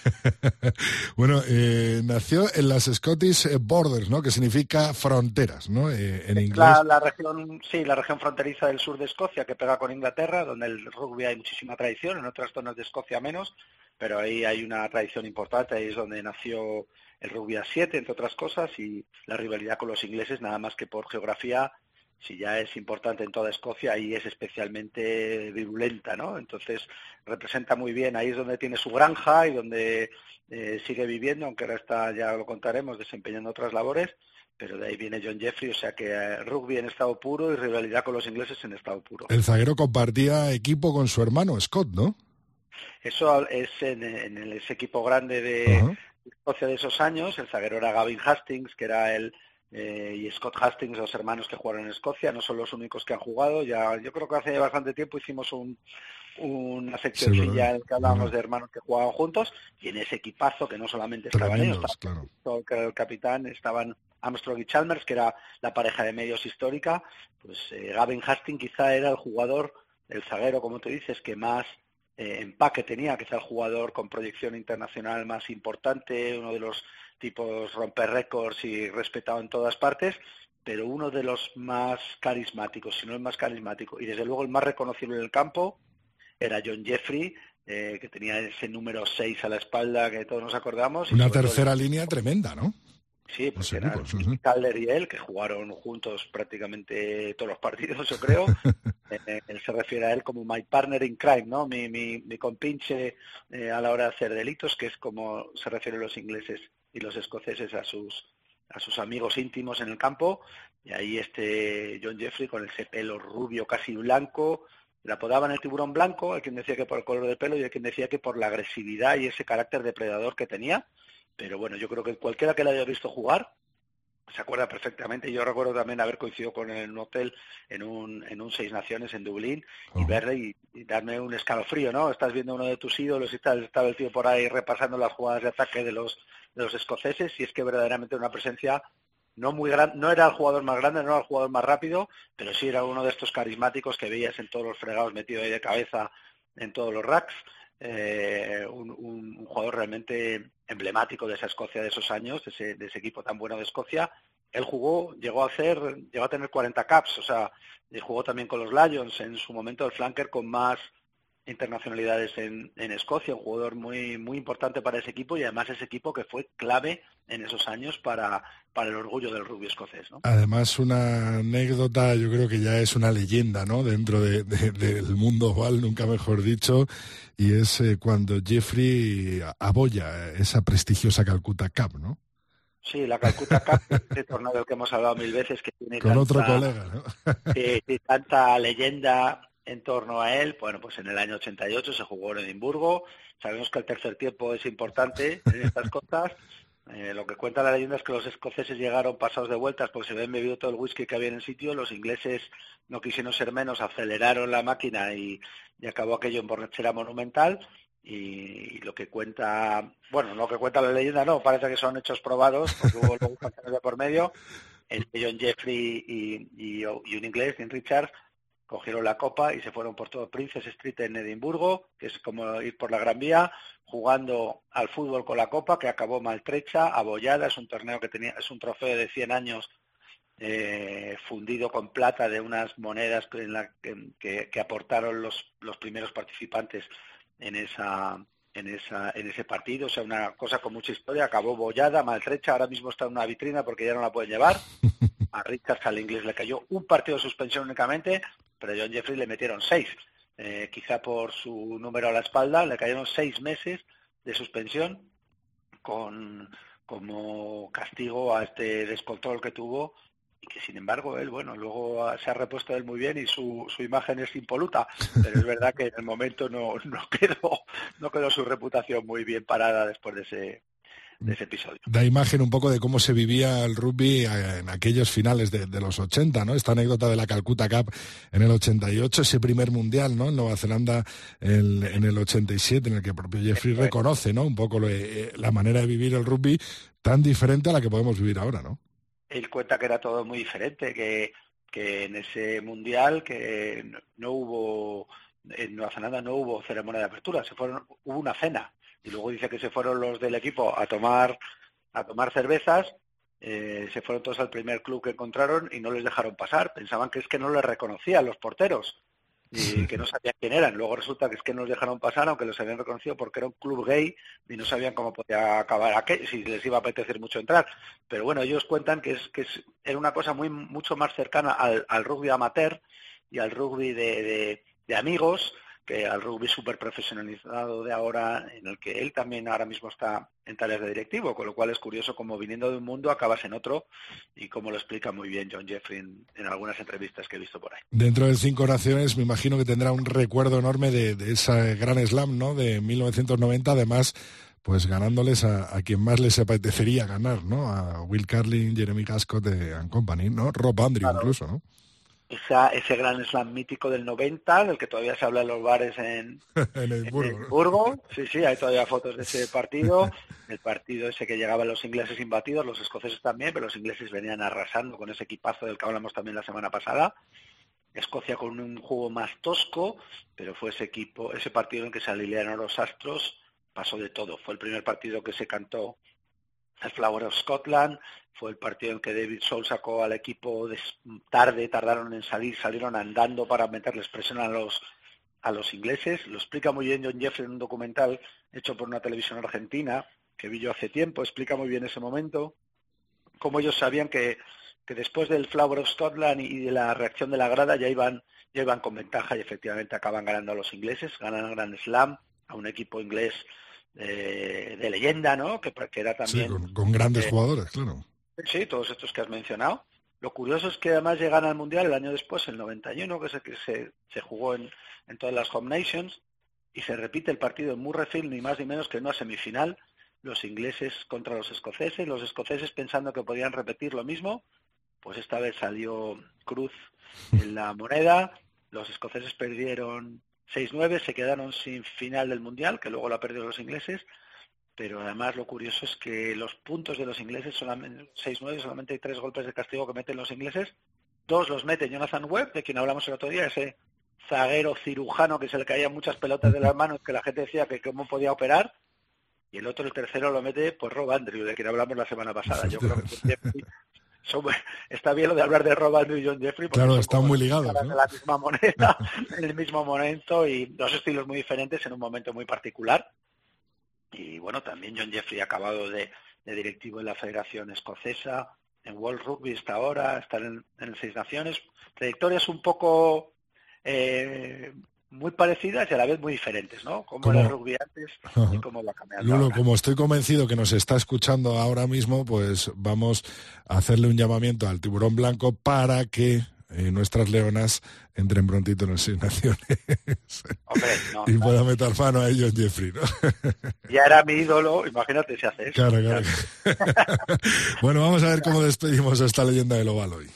Bueno, eh, nació en las Scottish Borders, ¿no? Que significa fronteras, ¿no? Eh, en inglés. La, la región, sí, la región fronteriza del sur de Escocia que pega con Inglaterra, donde el rugby hay muchísima tradición, en otras zonas de Escocia menos, pero ahí hay una tradición importante, ahí es donde nació el rugby a 7, entre otras cosas, y la rivalidad con los ingleses, nada más que por geografía, si ya es importante en toda Escocia, ahí es especialmente virulenta, ¿no? Entonces representa muy bien, ahí es donde tiene su granja y donde eh, sigue viviendo, aunque ahora está, ya lo contaremos, desempeñando otras labores, pero de ahí viene John Jeffrey, o sea que eh, rugby en estado puro y rivalidad con los ingleses en estado puro. El zaguero compartía equipo con su hermano Scott, ¿no? Eso es en, en ese equipo grande de. Escocia de esos años, el zaguero era Gavin Hastings, que era el eh, y Scott Hastings, los hermanos que jugaron en Escocia, no son los únicos que han jugado. Ya, yo creo que hace bastante tiempo hicimos un, una seccioncilla ¿verdad? en la que hablábamos de hermanos que jugaban juntos y en ese equipazo que no solamente estaban ellos, estaba claro. Scott, que era el capitán, estaban Armstrong y Chalmers, que era la pareja de medios histórica, pues eh, Gavin Hastings quizá era el jugador, el zaguero, como tú dices, que más eh, empaque tenía, quizá el jugador con proyección internacional más importante, uno de los tipos romper récords y respetado en todas partes, pero uno de los más carismáticos, si no el más carismático, y desde luego el más reconocible en el campo, era John Jeffrey, eh, que tenía ese número 6 a la espalda que todos nos acordamos. Una tercera línea tremenda, ¿no? Sí, porque eran Calder y él, que jugaron juntos prácticamente todos los partidos, yo creo. Eh, él se refiere a él como my partner in crime, ¿no? Mi, mi, mi compinche eh, a la hora de hacer delitos, que es como se refieren los ingleses y los escoceses a sus a sus amigos íntimos en el campo. Y ahí este John Jeffrey con ese pelo rubio casi blanco, le apodaban el tiburón blanco, hay quien decía que por el color de pelo y hay quien decía que por la agresividad y ese carácter depredador que tenía. Pero bueno, yo creo que cualquiera que le haya visto jugar se acuerda perfectamente. Yo recuerdo también haber coincidido con él en un hotel en un, en un Seis Naciones en Dublín y verle y, darme un escalofrío, ¿no? Estás viendo uno de tus ídolos y estás, estaba el tío por ahí repasando las jugadas de ataque de los, de los escoceses y es que verdaderamente una presencia no muy grande, no era el jugador más grande, no era el jugador más rápido, pero sí era uno de estos carismáticos que veías en todos los fregados metido ahí de cabeza en todos los racks. Eh, un, jugador realmente emblemático de esa Escocia de esos años, de ese, de ese, equipo tan bueno de Escocia. Él jugó, llegó a hacer, llegó a tener 40 caps, o sea, jugó también con los Lions, en su momento el flanker con más internacionalidades en, en, Escocia, un jugador muy muy importante para ese equipo y además ese equipo que fue clave en esos años para, para el orgullo del rugby escocés. ¿no? Además, una anécdota, yo creo que ya es una leyenda ¿no? dentro de, del mundo oval, nunca mejor dicho, y es eh, cuando Jeffrey aboya esa prestigiosa Calcuta Cup, ¿no? Sí, la Calcuta Cup, este torneo del que hemos hablado mil veces, que tiene Con otro colega, ¿no? tanta leyenda en torno a él. Bueno, pues en el año 88 se jugó en Edimburgo. Sabemos que el tercer tiempo es importante en estas cosas. Eh, lo que cuenta la leyenda es que los escoceses llegaron pasados de vueltas porque se habían bebido todo el whisky que había en el sitio. Los ingleses no quisieron ser menos, aceleraron la máquina y, acabó aquello en borrachera monumental. Y, lo que cuenta, bueno, lo que cuenta la leyenda no, parece que son hechos probados, porque hubo luego de por medio. El John Jeffrey y, y, un inglés, Dean Richards, cogieron la copa y se fueron por todo Princess Street en Edimburgo, que es como ir por la Gran Vía, jugando al fútbol con la copa, que acabó maltrecha, abollada, es un torneo que tenía, es un trofeo de 100 años eh, fundido con plata de unas monedas que, que, aportaron los, los primeros participantes en esa en esa en ese partido, o sea, una cosa con mucha historia, acabó bollada, maltrecha, ahora mismo está en una vitrina porque ya no la pueden llevar. A Richards al inglés le cayó un partido de suspensión únicamente, pero John Jeffrey le metieron seis. Eh, quizá por su número a la espalda, le cayeron seis meses de suspensión con, como castigo a este descontrol que tuvo y que sin embargo él, bueno, luego se ha repuesto él muy bien y su, su imagen es impoluta, pero es verdad que en el momento no quedó, no quedó su reputación muy bien parada después de ese, de ese episodio. Da imagen un poco de cómo se vivía el rugby en aquellos finales de, los 80, ¿no? Esta anécdota de la Calcuta Cup en el 88, ese primer mundial, ¿no? En Nueva Zelanda en el 87, en el que el propio Jeffrey reconoce, ¿no? Un poco eh, la manera de vivir el rugby tan diferente a la que podemos vivir ahora, ¿no? Él cuenta que era todo muy diferente, que, que en ese mundial que no hubo en Nueva Zelanda no hubo ceremonia de apertura, se fueron, hubo una cena y luego dice que se fueron los del equipo a tomar a tomar cervezas eh, se fueron todos al primer club que encontraron y no les dejaron pasar. Pensaban que es que no les reconocían los porteros y que no sabían quién eran. Luego resulta que es que no los dejaron pasar aunque los habían reconocido porque era un club gay y no sabían cómo podía acabar aquel, si les iba a apetecer mucho entrar. Pero bueno ellos cuentan que es que es, era una cosa muy mucho más cercana al, al rugby amateur y al rugby de, de amigos que al rugby súper profesionalizado de ahora, en el que él también ahora mismo está en tareas de directivo, con lo cual es curioso como viniendo de un mundo acabas en otro y como lo explica muy bien John Jeffrey en, algunas entrevistas que he visto por ahí. Dentro de Cinco Naciones me imagino que tendrá un recuerdo enorme de, de esa gran slam ¿no? de 1990, además pues ganándoles a, quien más les apetecería ganar, ¿no? A Will Carlin, Jeremy Cascott de and Company, ¿no? Rob Andrew incluso, ¿no? Ese gran slam mítico del 90, del que todavía se habla en los bares en, en Edimburgo. Sí, sí, hay todavía fotos de ese partido. El partido ese que llegaban los ingleses imbatidos, los escoceses también, pero los ingleses venían arrasando con ese equipazo del que hablamos también la semana pasada. Escocia con un juego más tosco, pero fue ese equipo, ese partido en que se alinearon los astros, pasó de todo. Fue el primer partido que se cantó el Flower of Scotland, fue el partido en que David Soul sacó al equipo tarde, tardaron en salir, salieron andando para meterles presión a los a los ingleses. Lo explica muy bien John Jeffrey en un documental hecho por una televisión argentina que vi yo hace tiempo. Explica muy bien ese momento, cómo ellos sabían que, que después del Flower of Scotland y de la reacción de la grada ya iban, ya iban con ventaja y efectivamente acaban ganando a los ingleses, ganan el Grand Slam a un equipo inglés de, leyenda, ¿no? Que, que era también... Sí, con, grandes eh, jugadores, claro. Sí, todos estos que has mencionado. Lo curioso es que además llegan al Mundial el año después, el 91, que, que se, se jugó en, en todas las Home Nations, y se repite el partido en Murrayfield, ni más ni menos que en una semifinal, los ingleses contra los escoceses, los escoceses pensando que podían repetir lo mismo, pues esta vez salió Cruz en la moneda, los escoceses perdieron 6-9, se quedaron sin final del Mundial, que luego la perdieron los ingleses, pero además lo curioso es que los puntos de los ingleses, solamente 6-9, solamente hay tres golpes de castigo que meten los ingleses, dos los mete Jonathan Webb, de quien hablamos el otro día, ese zaguero cirujano que se le caían muchas pelotas de las manos, que la gente decía que cómo podía operar, y el otro, el tercero, lo mete pues Rob Andrew, de quien hablamos la semana pasada. Yo creo que está bien lo de hablar de Rob Andrew y John Jeffrey, porque claro, están muy ligados. ¿no? la misma moneda, en el mismo momento, y dos estilos muy diferentes en un momento muy particular. Y bueno, también John Jeffrey ha acabado de, directivo en la Federación Escocesa, en World Rugby está ahora, está en, en Seis Naciones. Trayectorias un poco eh, muy parecidas y a la vez muy diferentes, ¿no? Como, era el rugby antes y cómo va cambiando. Lulo, como estoy convencido que nos está escuchando ahora mismo, pues vamos a hacerle un llamamiento al tiburón blanco para que eh, nuestras leonas entren prontito en las Seis Naciones y pueda meter mano a ellos Jeffrey, ¿no? ya era mi ídolo, imagínate si hace eso. Claro, claro. bueno, vamos a ver cómo despedimos esta leyenda del oval hoy.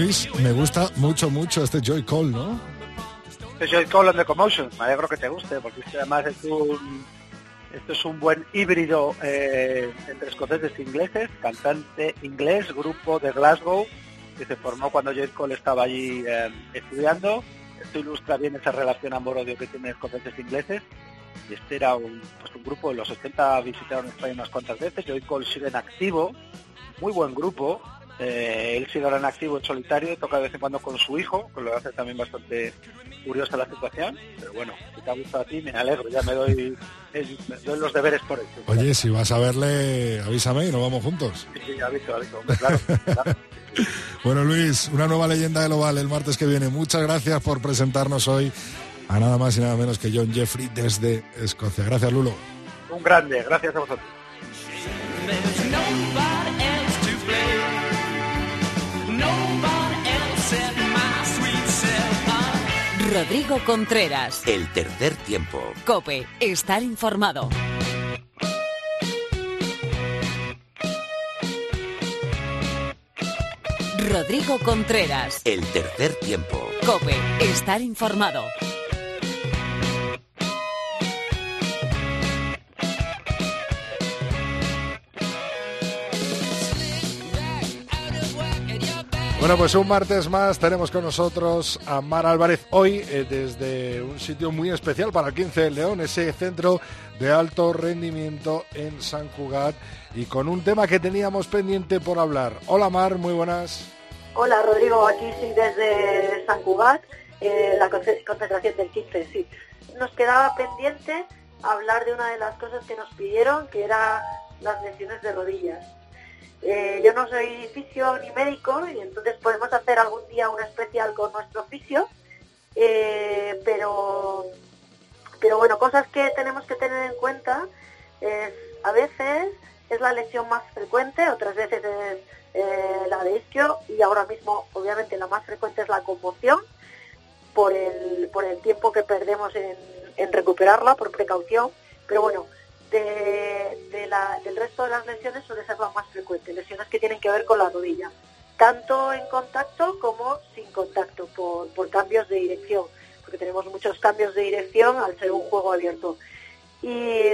Me gusta mucho, mucho este Joy Cole, ¿no? Este Joy Cole on the Commotion. Me alegro que te guste, porque además es un, esto es un buen híbrido eh, entre escoceses e ingleses, cantante inglés, grupo de Glasgow, que se formó cuando Joy Cole estaba allí eh, estudiando. Esto ilustra bien esa relación amor-odio que tienen escoceses e ingleses. Y este era un, pues un grupo, de los 80 visitaron España unas cuantas veces, Joy Cole sigue en activo, muy buen grupo, eh, él sigue ahora en activo en solitario, toca de vez en cuando con su hijo, que lo hace también bastante curiosa la situación. Pero bueno, si te ha gustado a ti, me alegro, ya me doy, los deberes por eso. Oye, si vas a verle, avísame y nos vamos juntos. Sí, sí, aviso, aviso, claro. bueno, Luis, una nueva leyenda del Oval el martes que viene. Muchas gracias por presentarnos hoy a nada más y nada menos que John Jeffrey desde Escocia. Gracias, Lulo. Un grande, gracias a vosotros. Rodrigo Contreras. El tercer tiempo. Cope, estar informado. Rodrigo Contreras. El tercer tiempo. Cope, estar informado. Bueno, pues un martes más tenemos con nosotros a Mar Álvarez hoy eh, desde un sitio muy especial para el 15 de León, ese centro de alto rendimiento en San Cugat y con un tema que teníamos pendiente por hablar. Hola Mar, muy buenas. Hola Rodrigo, aquí sí desde San Cugat, eh, la concentración del 15, sí. Nos quedaba pendiente hablar de una de las cosas que nos pidieron, que era las lesiones de rodillas. Eh, yo no soy fisio ni médico y entonces podemos hacer algún día un especial con nuestro fisio, eh, pero, pero bueno, cosas que tenemos que tener en cuenta es a veces es la lesión más frecuente, otras veces es eh, la de isquio y ahora mismo obviamente la más frecuente es la conmoción por el, por el tiempo que perdemos en, en recuperarla por precaución, pero bueno, del resto de las lesiones suele ser la más frecuente, lesiones que tienen que ver con la rodilla, tanto en contacto como sin contacto, por, cambios de dirección, porque tenemos muchos cambios de dirección al ser un juego abierto. Y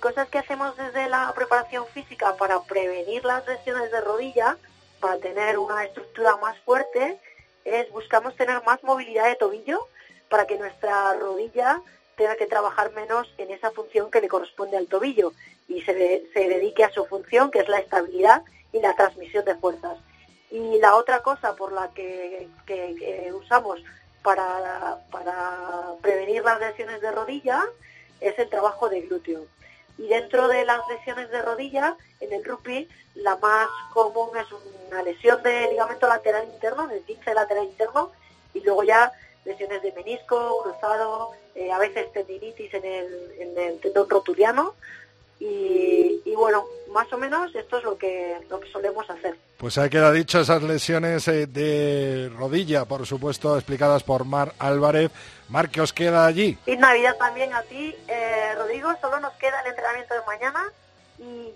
cosas que hacemos desde la preparación física para prevenir las lesiones de rodilla, para tener una estructura más fuerte, es buscamos tener más movilidad de tobillo para que nuestra rodilla tenga que trabajar menos en esa función que le corresponde al tobillo y se, se dedique a su función, que es la estabilidad y la transmisión de fuerzas. Y la otra cosa por la que, que- usamos para, para prevenir las lesiones de rodilla es el trabajo de glúteo. Y dentro de las lesiones de rodilla, en el rugby, la más común es una lesión de ligamento lateral interno, del 15 lateral interno, y luego ya lesiones de menisco, cruzado, eh, a veces tendinitis en el, en el tendón rotuliano. Y, y bueno, más o menos esto es lo que, lo que solemos hacer. Pues ahí queda dicho esas lesiones eh, de rodilla, por supuesto, explicadas por Mar Álvarez. Mar, ¿qué os queda allí? Y Navidad también a ti, eh, Rodrigo. Solo nos queda el entrenamiento de mañana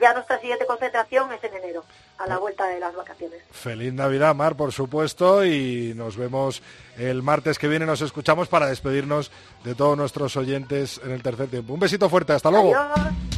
ya nuestra siguiente concentración es en enero, a la vuelta de las vacaciones. Feliz Navidad, Mar, por supuesto, y nos vemos el martes que viene. Nos escuchamos para despedirnos de todos nuestros oyentes en el tercer tiempo. Un besito fuerte, hasta luego. Adiós.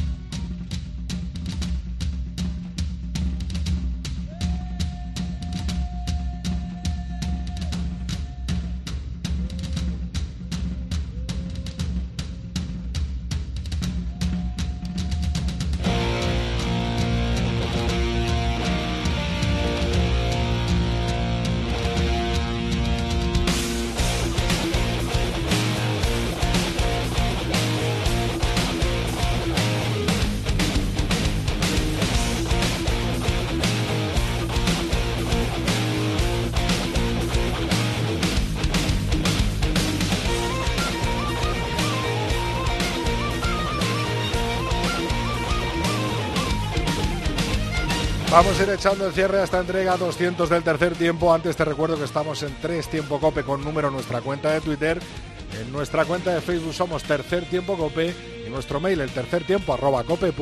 Vamos a ir echando el cierre a esta entrega 200 del tercer tiempo. Antes te recuerdo que estamos en tres tiempo cope con número en nuestra cuenta de Twitter. En nuestra cuenta de Facebook somos tercer tiempo cope y nuestro mail el tercer tiempo arroba cope.es.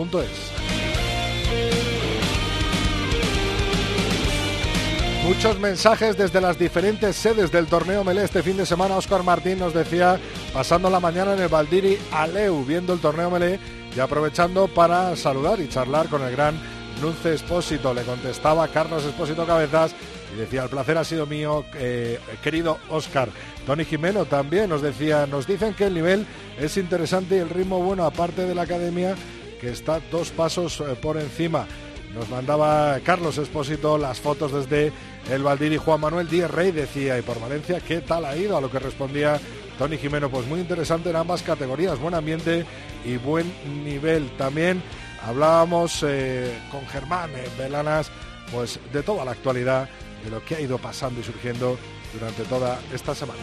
Muchos mensajes desde las diferentes sedes del torneo Melé este fin de semana. Óscar Martín nos decía, pasando la mañana en el Valdiri Aleu, viendo el torneo Melé y aprovechando para saludar y charlar con el gran Nunce Espósito. Le contestaba Carlos Espósito Cabezas y decía, el placer ha sido mío, eh, querido Óscar. Tony Jimeno también nos decía, nos dicen que el nivel es interesante y el ritmo bueno, aparte de la academia, que está dos pasos eh, por encima. Nos mandaba Carlos Espósito las fotos desde el Valdiri. Juan Manuel Díez Rey decía, y por Valencia, ¿qué tal ha ido? A lo que respondía Tony Jimeno, pues muy interesante en ambas categorías, buen ambiente y buen nivel. También hablábamos eh, con Germán eh, Belanas, pues de toda la actualidad, de lo que ha ido pasando y surgiendo durante toda esta semana.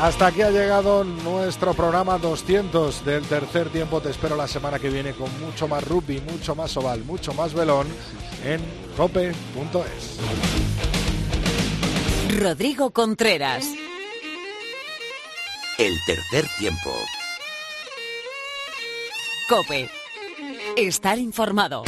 Hasta aquí ha llegado nuestro programa 200 del tercer tiempo. Te espero la semana que viene con mucho más rugby, mucho más oval, mucho más velón en cope.es. Rodrigo Contreras. El tercer tiempo. Cope. Estar informado.